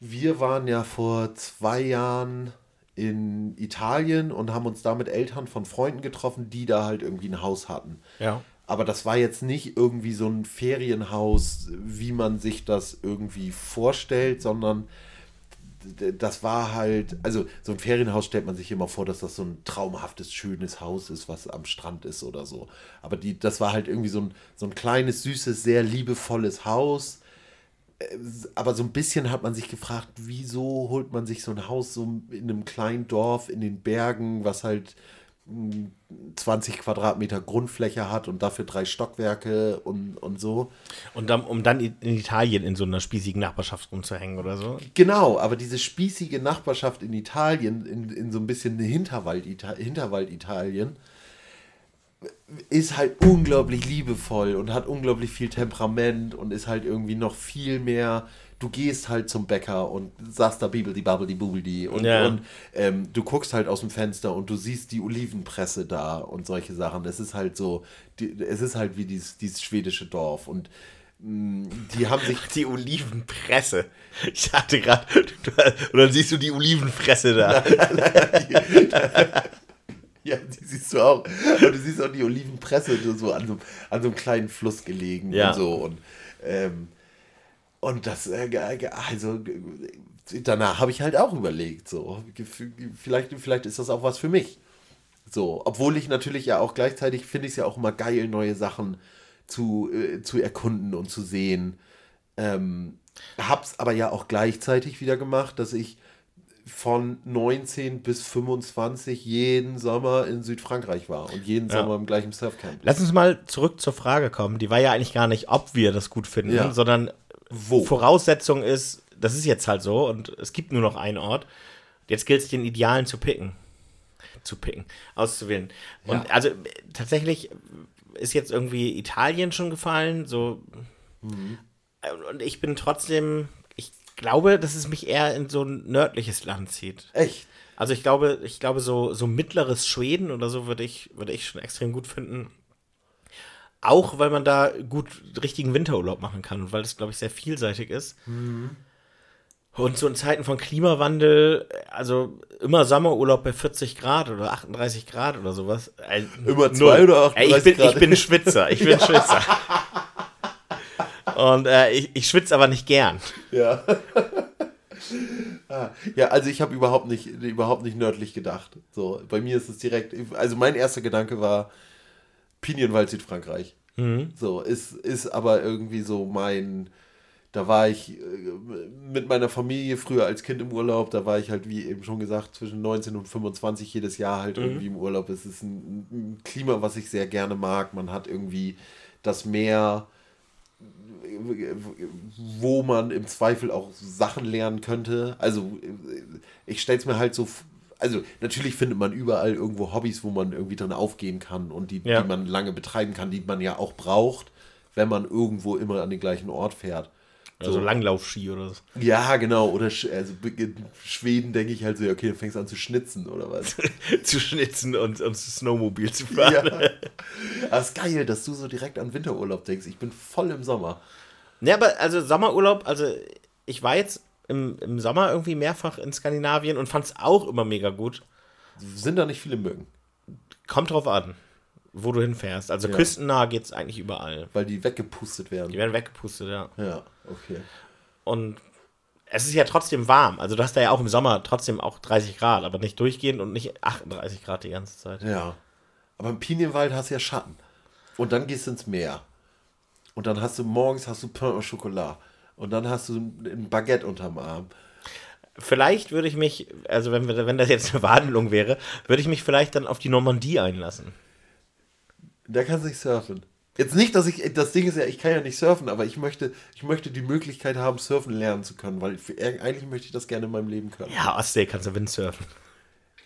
wir waren ja vor zwei Jahren in Italien und haben uns da mit Eltern von Freunden getroffen, die da halt irgendwie ein Haus hatten. Ja. Aber das war jetzt nicht irgendwie so ein Ferienhaus, wie man sich das irgendwie vorstellt, sondern das war halt, also so ein Ferienhaus stellt man sich immer vor, dass das so ein traumhaftes, schönes Haus ist, was am Strand ist oder so. Aber die, das war halt irgendwie so ein, so ein kleines, süßes, sehr liebevolles Haus. Äh, Aber so ein bisschen hat man sich gefragt, wieso holt man sich so ein Haus so in einem kleinen Dorf in den Bergen, was halt 20 Quadratmeter Grundfläche hat und dafür drei Stockwerke und, und so. Und dann, um dann in Italien in so einer spießigen Nachbarschaft rumzuhängen oder so. Genau, aber diese spießige Nachbarschaft in Italien, in, in so ein bisschen Hinterwald, Hinterwald-Italien, ist halt unglaublich liebevoll und hat unglaublich viel Temperament und ist halt irgendwie noch viel mehr. Du gehst halt zum Bäcker und sagst da Bibeldi, Babbeldi, Bubeldi und, Ja. und ähm, du guckst halt aus dem Fenster und du siehst die Olivenpresse da und solche Sachen. Es ist halt so, die, es ist halt wie dieses, dieses schwedische Dorf und mh, die haben sich Die Olivenpresse. Ich hatte gerade. Und dann siehst du die Olivenfresse da. Ja, die siehst du auch. Und du siehst auch die Olivenpresse so an so, an so einem kleinen Fluss gelegen Ja. und so. Und, ähm, und das, äh, also danach habe ich halt auch überlegt, so, vielleicht, vielleicht ist das auch was für mich. So, obwohl ich natürlich ja auch gleichzeitig finde ich es ja auch immer geil, neue Sachen zu, äh, zu erkunden und zu sehen. Ähm, hab's aber ja auch gleichzeitig wieder gemacht, dass ich von 19 bis 25 jeden Sommer in Südfrankreich war und jeden Ja. Sommer im gleichen Surfcamp. Lass uns mal zurück zur Frage kommen. Die war ja eigentlich gar nicht, ob wir das gut finden, Ja. sondern Wo? Voraussetzung ist, das ist jetzt halt so und es gibt nur noch einen Ort. Jetzt gilt es, den Idealen zu picken. zu picken, auszuwählen. Und Ja. also tatsächlich ist jetzt irgendwie Italien schon gefallen, so. Äh, Und ich bin trotzdem, ich glaube, dass es mich eher in so ein nördliches Land zieht. Echt? Also ich glaube, ich glaube, so, so mittleres Schweden oder so würde ich, würde ich schon extrem gut finden. Auch weil man da gut richtigen Winterurlaub machen kann und weil das, glaube ich, sehr vielseitig ist. Und so in Zeiten von Klimawandel, also immer Sommerurlaub bei 40 Grad oder 38 Grad oder sowas. Äh, Immer zwei oder Ey, ich 38 bin, ich Grad? bin Schwitzer, ich bin Schwitzer. Und äh, ich, ich schwitze aber nicht gern. Ja. Ah, ja, also ich habe überhaupt nicht, überhaupt nicht nördlich gedacht. So, bei mir ist es direkt, also mein erster Gedanke war Pinienwald Südfrankreich. So, ist, ist aber irgendwie so mein, da war ich äh, mit meiner Familie früher als Kind im Urlaub, da war ich halt, wie eben schon gesagt, zwischen 19 und 25 jedes Jahr halt irgendwie im Urlaub. Es ist ein, ein Klima, was ich sehr gerne mag. Man hat irgendwie das Meer, wo man im Zweifel auch Sachen lernen könnte. Also ich stelle es mir halt so, also natürlich findet man überall irgendwo Hobbys, wo man irgendwie drin aufgehen kann und die, Ja. die man lange betreiben kann, die man ja auch braucht, wenn man irgendwo immer an den gleichen Ort fährt. Also Langlaufski oder so. Ja, genau. Oder also in Schweden denke ich halt so, okay, dann fängst du an zu schnitzen oder was. zu schnitzen und, und Snowmobil zu fahren. ja. Aber ist geil, dass du so direkt an Winterurlaub denkst. Ich bin voll im Sommer. Ja, aber also Sommerurlaub, also ich war jetzt im, im Sommer irgendwie mehrfach in Skandinavien und fand es auch immer mega gut. Sind da nicht viele Mücken, Kommt drauf an, wo du hinfährst. Also Ja. küstennah geht es eigentlich überall. weil die weggepustet werden. Die werden weggepustet, ja. Ja, okay. Und es ist ja trotzdem warm. Also du hast da ja auch im Sommer trotzdem auch 30 Grad, aber nicht durchgehend und nicht 38 Grad die ganze Zeit. Ja. Aber im Pinienwald hast du ja Schatten. Und dann gehst du ins Meer. Und dann hast du morgens hast du Pain au Chocolat. Und dann hast du ein Baguette unterm Arm. Vielleicht würde ich mich, also wenn, wenn das jetzt eine Wandlung wäre, würde ich mich vielleicht dann auf die Normandie einlassen. Da kannst du nicht surfen. Jetzt nicht, dass ich, das Ding ist ja, ich kann ja nicht surfen, aber ich möchte, ich möchte die Möglichkeit haben, surfen lernen zu können, weil für, eigentlich möchte ich das gerne in meinem Leben können. Ja, Ostsee kannst du Windsurfen.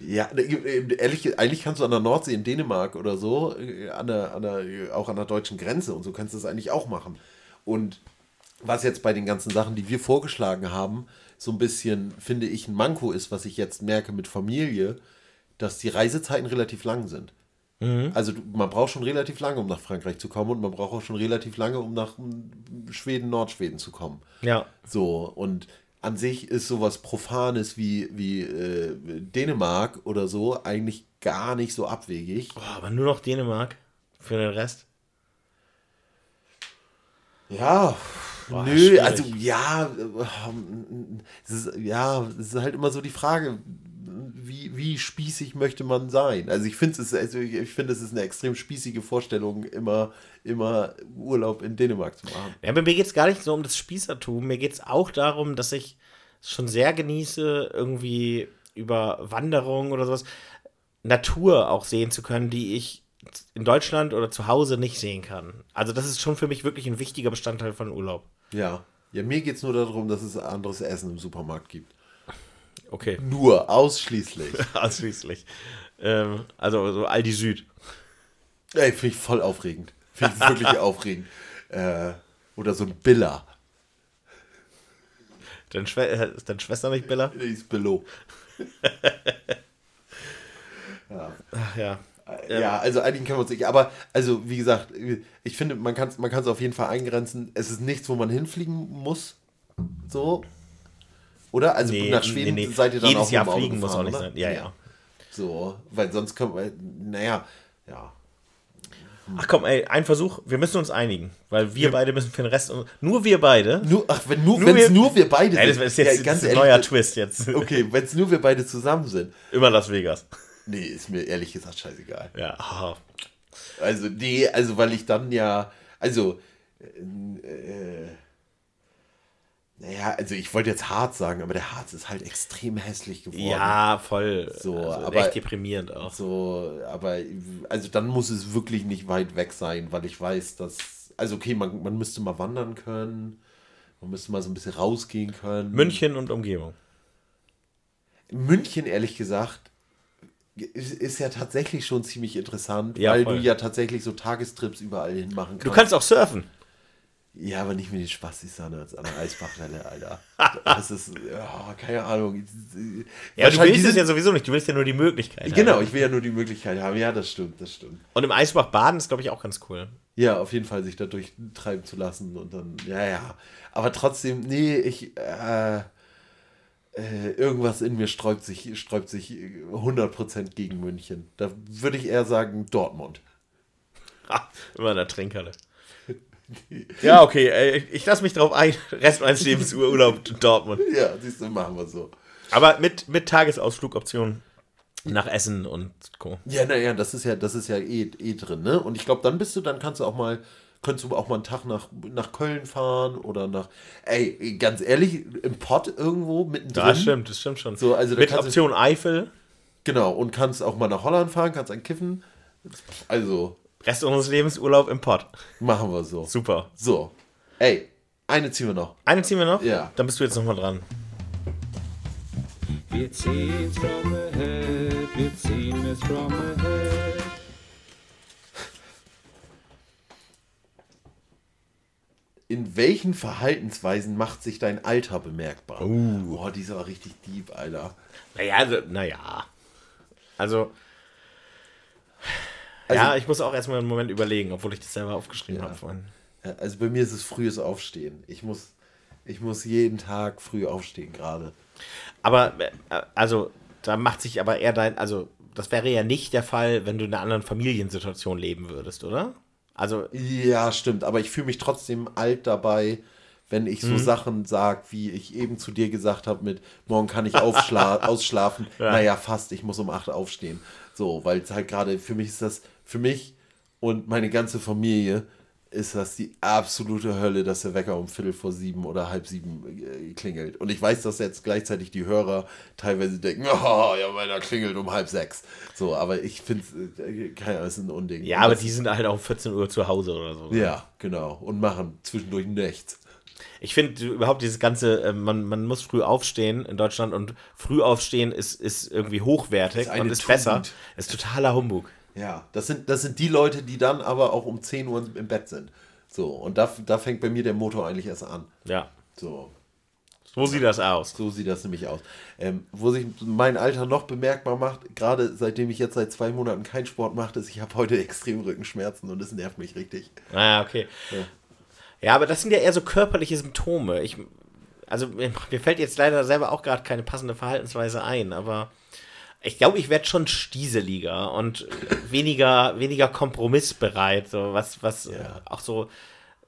Ja, äh, ehrlich, eigentlich kannst du an der Nordsee in Dänemark oder so, äh, an der, an der, auch an der deutschen Grenze und so kannst du das eigentlich auch machen. Und was jetzt bei den ganzen Sachen, die wir vorgeschlagen haben, so ein bisschen, finde ich, ein Manko ist, was ich jetzt merke mit Familie, dass die Reisezeiten relativ lang sind. Also du, man braucht schon relativ lange, um nach Frankreich zu kommen und man braucht auch schon relativ lange, um nach mm, Schweden, Nordschweden zu kommen. Ja. So, und an sich ist sowas Profanes wie, wie äh, Dänemark oder so eigentlich gar nicht so abwegig. Boah, aber nur noch Dänemark für den Rest. Ja, Boah, nö, schwierig. also ja, ähm, es ist, ja, es ist halt immer so die Frage, wie, wie spießig möchte man sein? Also ich finde es, also ich finde es ist eine extrem spießige Vorstellung, immer, immer Urlaub in Dänemark zu machen. Ja, aber mir geht es gar nicht so um das Spießertum. Mir geht es auch darum, dass ich es schon sehr genieße, irgendwie über Wanderung oder sowas Natur auch sehen zu können, die ich in Deutschland oder zu Hause nicht sehen kann. Also das ist schon für mich wirklich ein wichtiger Bestandteil von Urlaub. Ja. Ja, mir geht es nur darum, dass es anderes Essen im Supermarkt gibt. Okay, Nur, ausschließlich. ausschließlich. Ähm, also so Aldi Süd. Ey, finde ich voll aufregend. Finde ich wirklich aufregend. Äh, oder so ein Billa. Deine Schwe äh, ist deine Schwester nicht Bella? Die ist Billo. Ach ja. Ja, also einigen können wir uns nicht. Aber, also, wie gesagt, ich finde, man kann es man kann's auf jeden Fall eingrenzen. Es ist nichts, wo man hinfliegen muss. So. Oder? Also nach Schweden seid ihr dann Jedes auch Jahr fliegen muss auch gefahren, nicht oder? sein. Ja, ja. So, weil sonst können wir, naja, ja. Ach komm, ey, ein Versuch. Wir müssen uns einigen, weil wir beide müssen für den Rest. Nur wir beide. Nur, ach, wenn nur, Nur wir- nur wir beide Ey, sind. das ist jetzt Ja, das ist ein neuer Twist jetzt. Okay, wenn es nur wir beide zusammen sind. Immer Las Vegas. Nee, ist mir ehrlich gesagt scheißegal. Ja. ah. Also, nee, also weil ich dann ja, also, äh, naja, also ich wollte jetzt Harz sagen, aber der Harz ist halt extrem hässlich geworden. Ja, voll. So, also aber- echt deprimierend auch. So, aber, also dann muss es wirklich nicht weit weg sein, weil ich weiß, dass, also okay, man, man müsste mal wandern können, man müsste mal so ein bisschen rausgehen können. München und Umgebung. München, ehrlich gesagt, ist, ja tatsächlich schon ziemlich interessant, Ja, weil voll. du ja tatsächlich so Tagestrips überall hin machen kannst. Du kannst auch surfen. Ja, aber nicht mit den Spastis an der an der Eisbachwelle, Alter. Das ist, ja, keine Ahnung. Ja, du willst es ja sowieso nicht. Du willst ja nur die Möglichkeit. Genau, haben. ich will ja nur die Möglichkeit haben. Ja, das stimmt, das stimmt. Und im Eisbach baden ist, glaube ich, auch ganz cool. Ja, auf jeden Fall sich da durchtreiben zu lassen und dann, ja, ja. Aber trotzdem, nee, ich, äh, äh, irgendwas in mir sträubt sich, sträubt sich 100% gegen München. Da würde ich eher sagen Dortmund. Ha, immer in der Trinkhalle. Ja, okay, ey, ich lasse mich drauf ein. Rest meines Lebens Urlaub in Dortmund. Ja, siehst du, machen wir so. Aber mit, mit Tagesausflugoptionen nach Essen und Co. Ja, naja, das ist ja, das ist ja eh, eh drin, ne? Und ich glaube, dann bist du, dann kannst du auch mal, könntest du auch mal einen Tag nach, nach Köln fahren oder nach, ey, ganz ehrlich, im Pott irgendwo mittendrin. Ja, stimmt, das stimmt schon. So, also mit kannst du- Option Eifel, Genau, und kannst auch mal nach Holland fahren, kannst ein Kiffen. Also, Rest unseres Lebens Urlaub im Pott. machen wir so. Super. So, ey, eine ziehen wir noch. Eine ziehen wir noch? Ja. Dann bist du jetzt nochmal dran. Wir ziehen's from ahead, wir ziehen es from ahead. In welchen Verhaltensweisen macht sich dein Alter bemerkbar? Uh. Boah, die ist aber richtig deep, Alter. Naja, also, naja. Also, Also- ja, ich muss auch erstmal einen Moment überlegen, obwohl ich das selber aufgeschrieben Ja. habe vorhin. Also bei mir ist es frühes Aufstehen. Ich muss, ich muss jeden Tag früh aufstehen gerade. Aber, äh, also, da macht sich aber eher dein, also, das wäre ja nicht der Fall, wenn du in einer anderen Familiensituation leben würdest, oder? Also, Ja, stimmt, aber ich fühle mich trotzdem alt dabei, wenn ich Mhm. so Sachen sage, wie ich eben zu dir gesagt habe mit morgen kann ich ausschlafen. Naja, fast, ich muss um 8 aufstehen. So, weil es halt gerade, für mich ist das, für mich und meine ganze Familie ist das die absolute Hölle, dass der Wecker um Viertel vor sieben oder halb sieben äh, klingelt. Und ich weiß, dass jetzt gleichzeitig die Hörer teilweise denken, oh, ja, meiner klingelt um halb sechs. So, aber ich finde es, äh, ist ein Unding. ja, aber das- die sind halt auch um 14 Uhr zu Hause oder so. ja, genau. Und machen zwischendurch nichts. Ich finde überhaupt dieses ganze, äh, man, man muss früh aufstehen in Deutschland und früh aufstehen ist, ist irgendwie hochwertig Ist und ist Tugend. besser. Ist totaler Humbug. Ja, das sind, das sind die Leute, die dann aber auch um 10 Uhr im Bett sind. So, und da, da fängt bei mir der Motor eigentlich erst an. Ja. So, So sieht das aus. so sieht das nämlich aus. Ähm, wo sich mein Alter noch bemerkbar macht, gerade seitdem ich jetzt seit zwei Monaten keinen Sport mache, ist, ich habe heute extrem Rückenschmerzen und das nervt mich richtig. Ah, okay. Ja. Ja. aber das sind ja eher so körperliche Symptome. Ich, also mir mir fällt jetzt leider selber auch gerade keine passende Verhaltensweise ein, aber ich glaube, ich werde schon stieseliger und weniger, weniger kompromissbereit, so was, was äh, Ja. auch so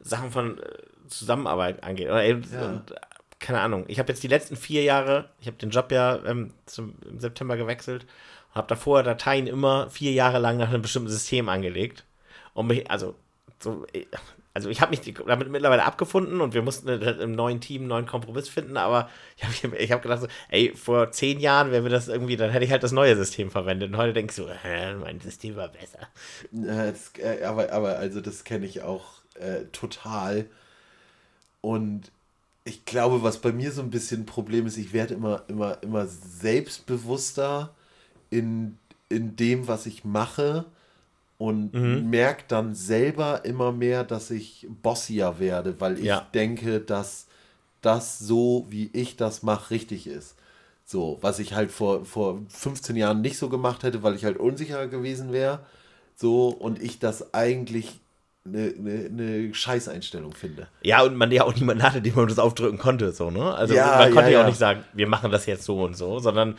Sachen von äh, Zusammenarbeit angeht. Oder eben, Ja. und, äh, keine Ahnung. Ich habe jetzt die letzten vier Jahre, ich habe den Job ja ähm, zum, im September gewechselt und habe davor Dateien immer vier Jahre lang nach einem bestimmten System angelegt. Und mich, also, so, äh, also ich habe mich damit mittlerweile abgefunden und wir mussten im neuen Team einen neuen Kompromiss finden, aber ich habe hab gedacht, so, ey, vor zehn Jahren wäre mir das irgendwie, dann hätte ich halt das neue System verwendet. Und heute ich so, hä, mein System war besser. Äh, das, äh, aber, aber also das kenne ich auch äh, total. Und ich glaube, was bei mir so ein bisschen ein Problem ist, ich werde immer, immer, immer selbstbewusster in, in dem, was ich mache und merke dann selber immer mehr, dass ich bossier werde, weil ich Ja. denke, dass das so, wie ich das mache, richtig ist. So, was ich halt vor, vor 15 Jahren nicht so gemacht hätte, weil ich halt unsicher gewesen wäre. So, und ich das eigentlich eine, eine, eine Scheißeinstellung finde. Ja, und man ja auch niemanden hatte, dem man das aufdrücken konnte, so, ne? Also Ja, man konnte ja, ja, auch nicht sagen, wir machen das jetzt so und so, sondern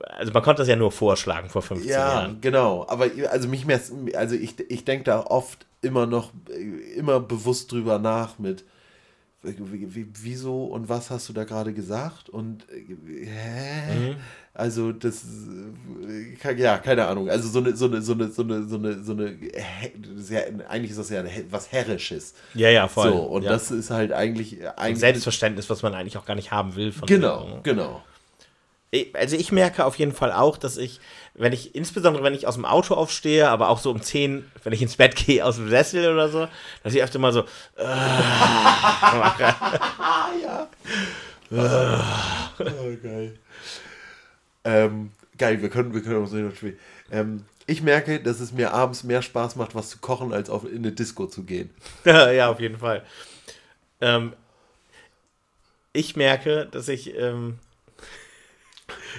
also man konnte das ja nur vorschlagen vor 15 Ja, Jahren. genau. Aber also mich mehr, also ich, ich denke da oft immer noch, immer bewusst drüber nach mit, wie, wie, wieso und was hast du da gerade gesagt? Und hä? Also das, ja, keine Ahnung. Also so eine, so eine, so eine, so eine, so eine, so eine, ja, eigentlich ist das ja was Herrisches. Ja, ja, voll. So, und ja. das ist halt eigentlich, Ein eigentlich Selbstverständnis, was man eigentlich auch gar nicht haben will. Von Genau, genau. Also ich merke auf jeden Fall auch, dass ich, wenn ich, insbesondere wenn ich aus dem Auto aufstehe, aber auch so um 10, wenn ich ins Bett gehe aus dem Sessel oder so, dass ich öfter mal so, Oh, geil. Ähm, Geil, wir können, wir können auch so hin und spielen. Ähm, ich merke, dass es mir abends mehr Spaß macht, was zu kochen, als auf, in eine Disco zu gehen. ja, auf jeden Fall. Ähm, ich merke, dass ich, ähm,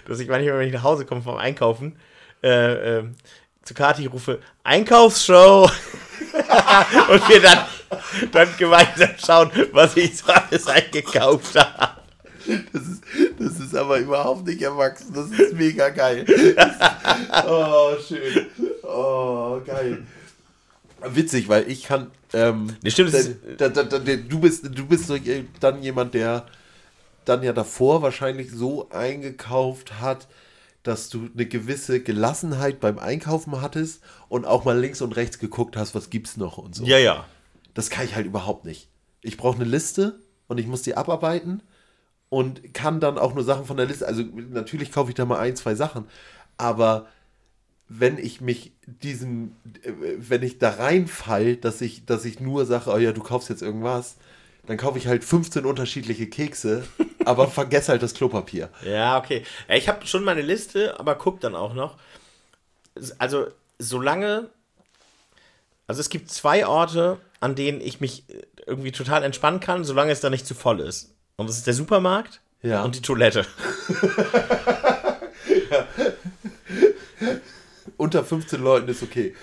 dass ich manchmal, wenn ich nach Hause komme vom Einkaufen, äh, ähm, zu Kati rufe, Einkaufsshow! Und wir dann, dann gemeinsam schauen, was ich so alles eingekauft habe. Das ist, das ist aber überhaupt nicht erwachsen. Das ist mega geil. oh, schön. Oh, geil. Witzig, weil ich kann. Ähm, Nee, stimmt, da, da, da, du bist, du bist äh, dann jemand, der dann ja davor wahrscheinlich so eingekauft hat, dass du eine gewisse Gelassenheit beim Einkaufen hattest und auch mal links und rechts geguckt hast, was gibt's noch und so. Ja, ja. Das kann ich halt überhaupt nicht. Ich brauche eine Liste und ich muss die abarbeiten und kann dann auch nur Sachen von der Liste. Also natürlich kaufe ich da mal ein, zwei Sachen, aber wenn ich mich diesem, äh, wenn ich da reinfall, dass ich, dass ich nur sage, oh ja, du kaufst jetzt irgendwas, dann kaufe ich halt 15 unterschiedliche Kekse, aber vergesse halt das Klopapier. Ja, okay. Ja, ich habe schon meine Liste, aber guck dann auch noch. Also, solange. Also, es gibt zwei Orte, an denen ich mich äh, irgendwie total entspannen kann, solange es da nicht zu voll ist. Und das ist der Supermarkt Ja. und die Toilette. Unter 15 Leuten ist okay.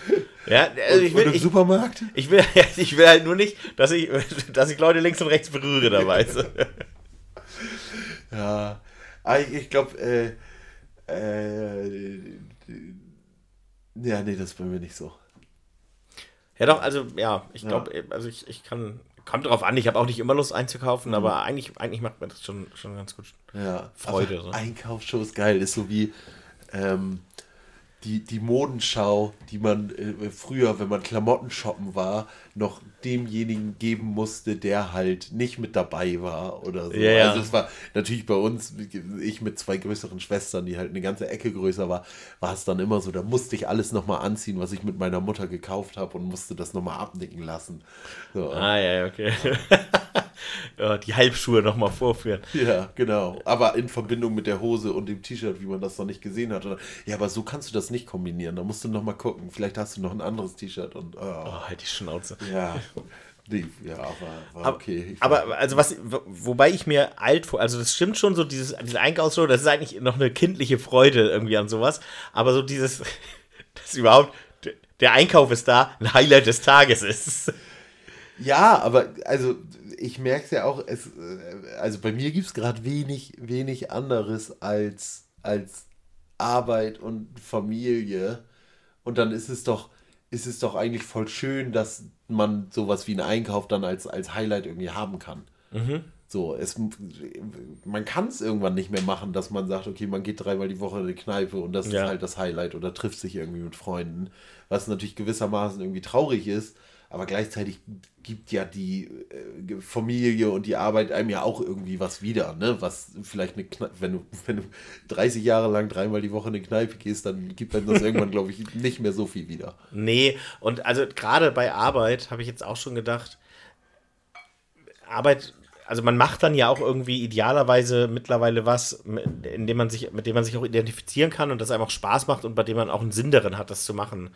Ja, also ich und will, im ich, Supermarkt? ich, will, ich will halt nur nicht, dass ich, dass ich Leute links und rechts berühre dabei. Ja, Ah, ich, ich glaube, äh, äh, ja, nee, das ist bei mir nicht so. Ja, doch, also, ja, ich glaube, also ich, ich kann. Kommt drauf an, ich habe auch nicht immer Lust einzukaufen, aber eigentlich, eigentlich macht mir das schon, schon ganz gut. Ja, Freude, so. Einkaufsshow ist geil, ist so wie ähm, die, die Modenschau, die man äh, früher, wenn man Klamotten shoppen war, noch demjenigen geben musste, der halt nicht mit dabei war oder so. Ja, ja. Also es war natürlich bei uns, ich mit zwei größeren Schwestern, die halt eine ganze Ecke größer war, war es dann immer so, da musste ich alles nochmal anziehen, was ich mit meiner Mutter gekauft habe und musste das nochmal abnicken lassen. So. Ah, ja, ja, okay. ja, die Halbschuhe nochmal vorführen. Ja, genau. Aber in Verbindung mit der Hose und dem T-Shirt, wie man das noch nicht gesehen hat. Ja, aber so kannst du das nicht kombinieren. Da musst du noch mal gucken. Vielleicht hast du noch ein anderes T-Shirt und oh, Oh, halt die Schnauze. ja. Nee, ja, aber war okay. Aber also was, wo- wobei ich mir alt vor, also das stimmt schon, so dieses, diese Einkaufsshow, das ist eigentlich noch eine kindliche Freude irgendwie an sowas, aber so dieses, dass überhaupt, der Einkauf ist da, ein Highlight des Tages ist. Ja, aber also ich merke es ja auch, es, äh, also bei mir gibt es gerade wenig, wenig anderes als, als Arbeit und Familie. Und dann ist es doch, ist es doch eigentlich voll schön, dass man sowas wie einen Einkauf dann als, als Highlight irgendwie haben kann. So, es, man kann es irgendwann nicht mehr machen, dass man sagt, okay, man geht dreimal die Woche in eine Kneipe und das Ja. ist halt das Highlight oder trifft sich irgendwie mit Freunden, was natürlich gewissermaßen irgendwie traurig ist, aber gleichzeitig gibt ja die äh, Familie und die Arbeit einem ja auch irgendwie was wieder, ne? Was vielleicht eine Kneipe, wenn du, wenn du 30 Jahre lang dreimal die Woche in eine Kneipe gehst, dann gibt einem das irgendwann, glaube ich, nicht mehr so viel wieder. Nee, und also gerade bei Arbeit habe ich jetzt auch schon gedacht, Arbeit, also man macht dann ja auch irgendwie idealerweise mittlerweile was, mit- in dem man sich, mit dem man sich auch identifizieren kann und das einem auch Spaß macht und bei dem man auch einen Sinn darin hat, das zu machen.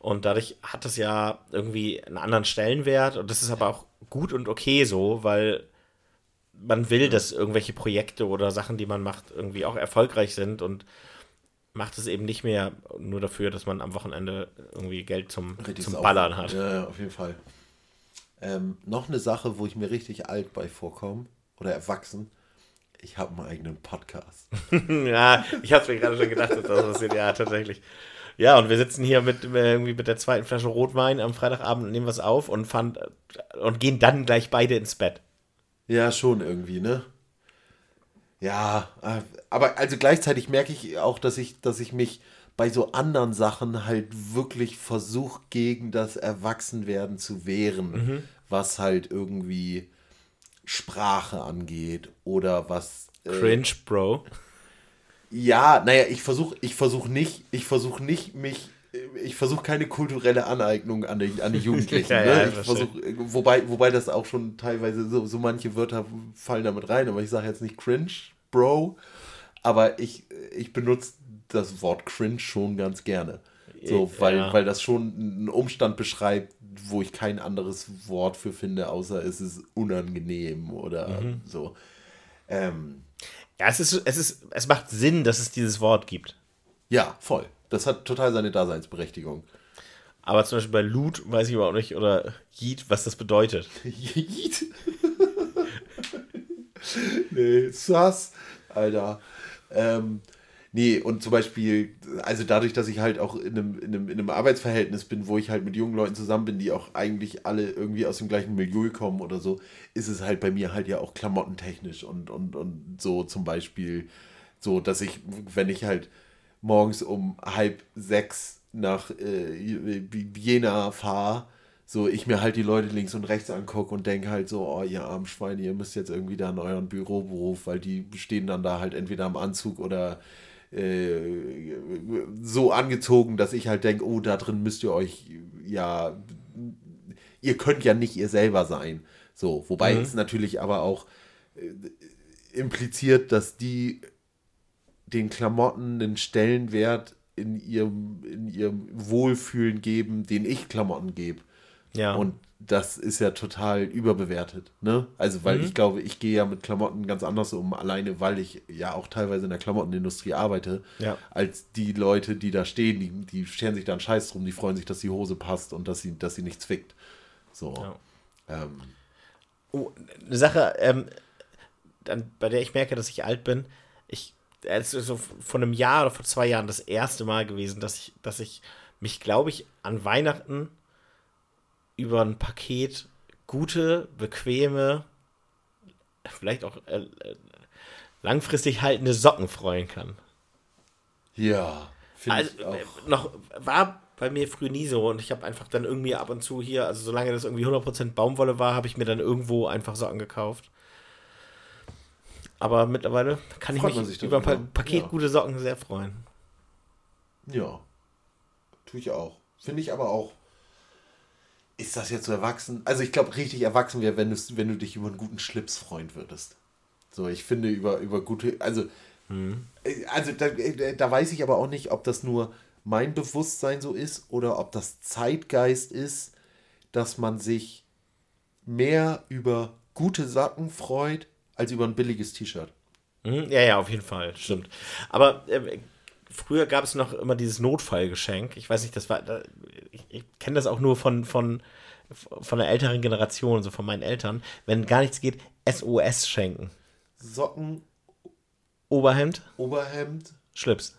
Und dadurch hat das ja irgendwie einen anderen Stellenwert und das ist aber auch gut und okay so, weil man will, dass irgendwelche Projekte oder Sachen, die man macht, irgendwie auch erfolgreich sind und macht es eben nicht mehr nur dafür, dass man am Wochenende irgendwie Geld zum, Richtig zum. Ballern hat. Ja, ja, auf jeden Fall. Ähm, noch eine Sache, wo ich mir richtig alt bei vorkomme oder erwachsen. Ich habe einen eigenen Podcast. Ja, ich habe mir gerade schon gedacht, dass das passiert. Ja, tatsächlich. Ja, und wir sitzen hier mit äh, irgendwie mit der zweiten Flasche Rotwein am Freitagabend und nehmen was auf und fahren und gehen dann gleich beide ins Bett. Ja, schon irgendwie, ne? Ja, äh, aber also gleichzeitig merke ich auch, dass ich, dass ich mich bei so anderen Sachen halt wirklich versuche, gegen das Erwachsenwerden zu wehren, was halt irgendwie Sprache angeht oder was. äh, Cringe, Bro. Ja, naja, ich versuche ich versuch nicht, ich versuche nicht mich, ich versuche keine kulturelle Aneignung an die, an die Jugendlichen. Ja, ne? ja, ich verstehe. versuche, wobei, wobei das auch schon teilweise so, so manche Wörter fallen damit rein, aber ich sage jetzt nicht cringe, Bro, aber ich, ich benutze das Wort cringe schon ganz gerne. So, weil, Ja. weil das schon einen Umstand beschreibt, wo ich kein anderes Wort für finde, außer es ist unangenehm oder so. Ähm, Ja, es ist, es ist, es macht Sinn, dass es dieses Wort gibt. ja, voll. Das hat total seine Daseinsberechtigung. Aber zum Beispiel bei Loot weiß ich überhaupt nicht, oder Yeet, was das bedeutet. Yeet. nee, sass, Alter. Ähm, nee, und zum Beispiel, also dadurch, dass ich halt auch in einem, in, einem, in einem Arbeitsverhältnis bin, wo ich halt mit jungen Leuten zusammen bin, die auch eigentlich alle irgendwie aus dem gleichen Milieu kommen oder so, ist es halt bei mir halt ja auch klamottentechnisch und, und, und so zum Beispiel so, dass ich, wenn ich halt morgens um halb sechs nach äh, Jena fahre, so ich mir halt die Leute links und rechts angucke und denke halt so, oh ihr armen Schweine, ihr müsst jetzt irgendwie da in euren Büroberuf, weil die stehen dann da halt entweder am Anzug oder äh, so angezogen, dass ich halt denke, oh, da drin müsst ihr euch ja, ihr könnt ja nicht ihr selber sein. So, wobei es natürlich aber auch äh, impliziert, dass die den Klamotten einen Stellenwert in ihrem, in ihrem Wohlfühlen geben, den ich Klamotten gebe. Ja. Und das ist ja total überbewertet. Ne? Also, weil ich glaube, ich gehe ja mit Klamotten ganz anders um, alleine weil ich ja auch teilweise in der Klamottenindustrie arbeite, Ja. als die Leute, die da stehen, die, die scheren sich da einen Scheiß drum, die freuen sich, dass die Hose passt und dass sie, dass sie nicht zwickt. So. Ja. Ähm, Oh, eine Sache, ähm, dann, bei der ich merke, dass ich alt bin. Ich, es ist so vor einem Jahr oder vor zwei Jahren das erste Mal gewesen, dass ich, dass ich mich, glaube ich, an Weihnachten über ein Paket gute, bequeme, vielleicht auch äh, äh, langfristig haltende Socken freuen kann. ja, finde Also, ich auch. äh, noch war bei mir früher nie so und ich habe einfach dann irgendwie ab und zu hier, also solange das irgendwie 100% Baumwolle war, habe ich mir dann irgendwo einfach Socken gekauft. Aber mittlerweile kann ich Freut man mich über ein pa Paket ja. gute Socken sehr freuen. Ja, tue ich auch. Finde ich aber auch. Ist das jetzt so erwachsen? Also ich glaube, richtig erwachsen wäre, wenn, wenn du dich über einen guten Schlips freuen würdest. So, ich finde über, über gute, also, äh, also da, äh, da weiß ich aber auch nicht, ob das nur mein Bewusstsein so ist oder ob das Zeitgeist ist, dass man sich mehr über gute Sachen freut, als über ein billiges T-Shirt. Mhm, ja, ja, auf jeden Fall, stimmt. Aber äh, früher gab es noch immer dieses Notfallgeschenk. Ich weiß nicht, das war, kenne das auch nur von, von, von der älteren Generation, so von meinen Eltern. Wenn gar nichts geht, SOS schenken. Socken, Oberhemd, Oberhemd, Schlips.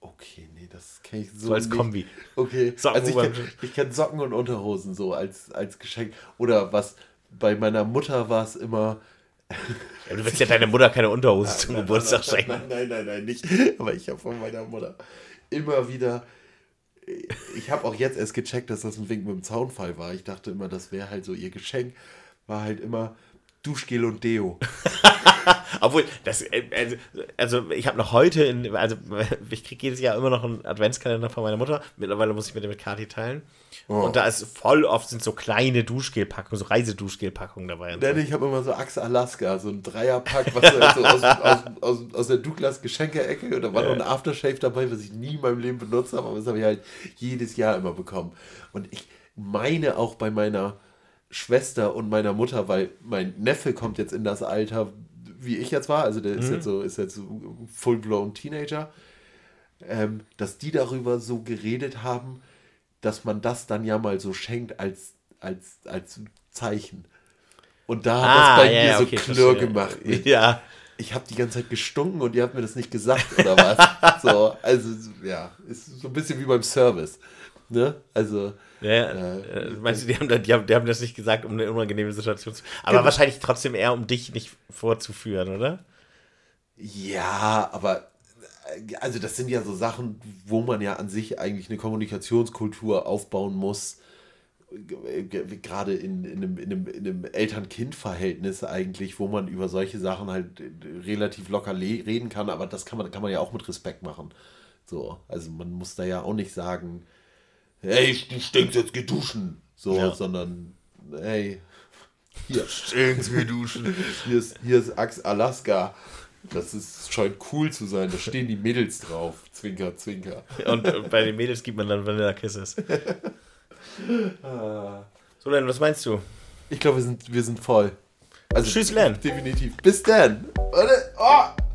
Okay, nee, das kenne ich so, So als nicht. Kombi. Okay, Socken, also ich kenne kenn Socken und Unterhosen so als, als Geschenk. Oder was, bei meiner Mutter war es immer... Ja, du willst ja deiner Mutter keine Unterhose zum Geburtstag schenken. Nein, nein, nein, nein, nicht. Aber ich habe von meiner Mutter immer wieder... Ich habe auch jetzt erst gecheckt, dass das ein Wink mit dem Zaunfall war. Ich dachte immer, das wäre halt so ihr Geschenk. War halt immer Duschgel und Deo. Obwohl, das, äh, also, also ich habe noch heute, in, also ich kriege jedes Jahr immer noch einen Adventskalender von meiner Mutter. Mittlerweile muss ich mir den mit Kati teilen. Oh. Und da ist voll oft sind so kleine Duschgelpackungen, so Reiseduschgelpackungen dabei. Und so. Nein, ich habe immer so Axe Alaska, so ein Dreierpack, was so aus, aus, aus, aus der Douglas Geschenke-Ecke und da war noch ein Aftershave dabei, was ich nie in meinem Leben benutzt habe, aber das habe ich halt jedes Jahr immer bekommen. Und ich meine auch bei meiner Schwester und meiner Mutter, weil mein Neffe kommt jetzt in das Alter, wie ich jetzt war, also der ist jetzt so, ist jetzt so full-blown Teenager, ähm, dass die darüber so geredet haben, dass man das dann ja mal so schenkt als, als, als Zeichen. Und da hat das bei mir so Klirr verstehe. gemacht. Mit, Ja. ich habe die ganze Zeit gestunken und ihr habt mir das nicht gesagt oder was. so, also ja, ist so ein bisschen wie beim Service. Ne? Also, Ja, Äh, äh, meinst du, die haben, die, haben, die haben das nicht gesagt, um eine unangenehme Situation zu. Aber Genau. wahrscheinlich trotzdem eher, um dich nicht vorzuführen, oder? ja, aber also das sind ja so Sachen, wo man ja an sich eigentlich eine Kommunikationskultur aufbauen muss. Gerade in, in einem, in einem, in einem Eltern-Kind-Verhältnis eigentlich, wo man über solche Sachen halt relativ locker reden kann, aber das kann man, kann man ja auch mit Respekt machen. So, also man muss da ja auch nicht sagen, hey, du stinkst jetzt geduschen. So, Ja. sondern, hey, hier, stinkst geduschen. Hier ist, hier ist Axe Alaska. Das ist, scheint cool zu sein. Da stehen die Mädels drauf. Zwinker, zwinker. Und äh, bei den Mädels gibt man dann Vanilla Kisses. So, Len, was meinst du? Ich glaube, wir sind, wir sind voll. Also, Tschüss, Len. Definitiv. Bis dann. Oh.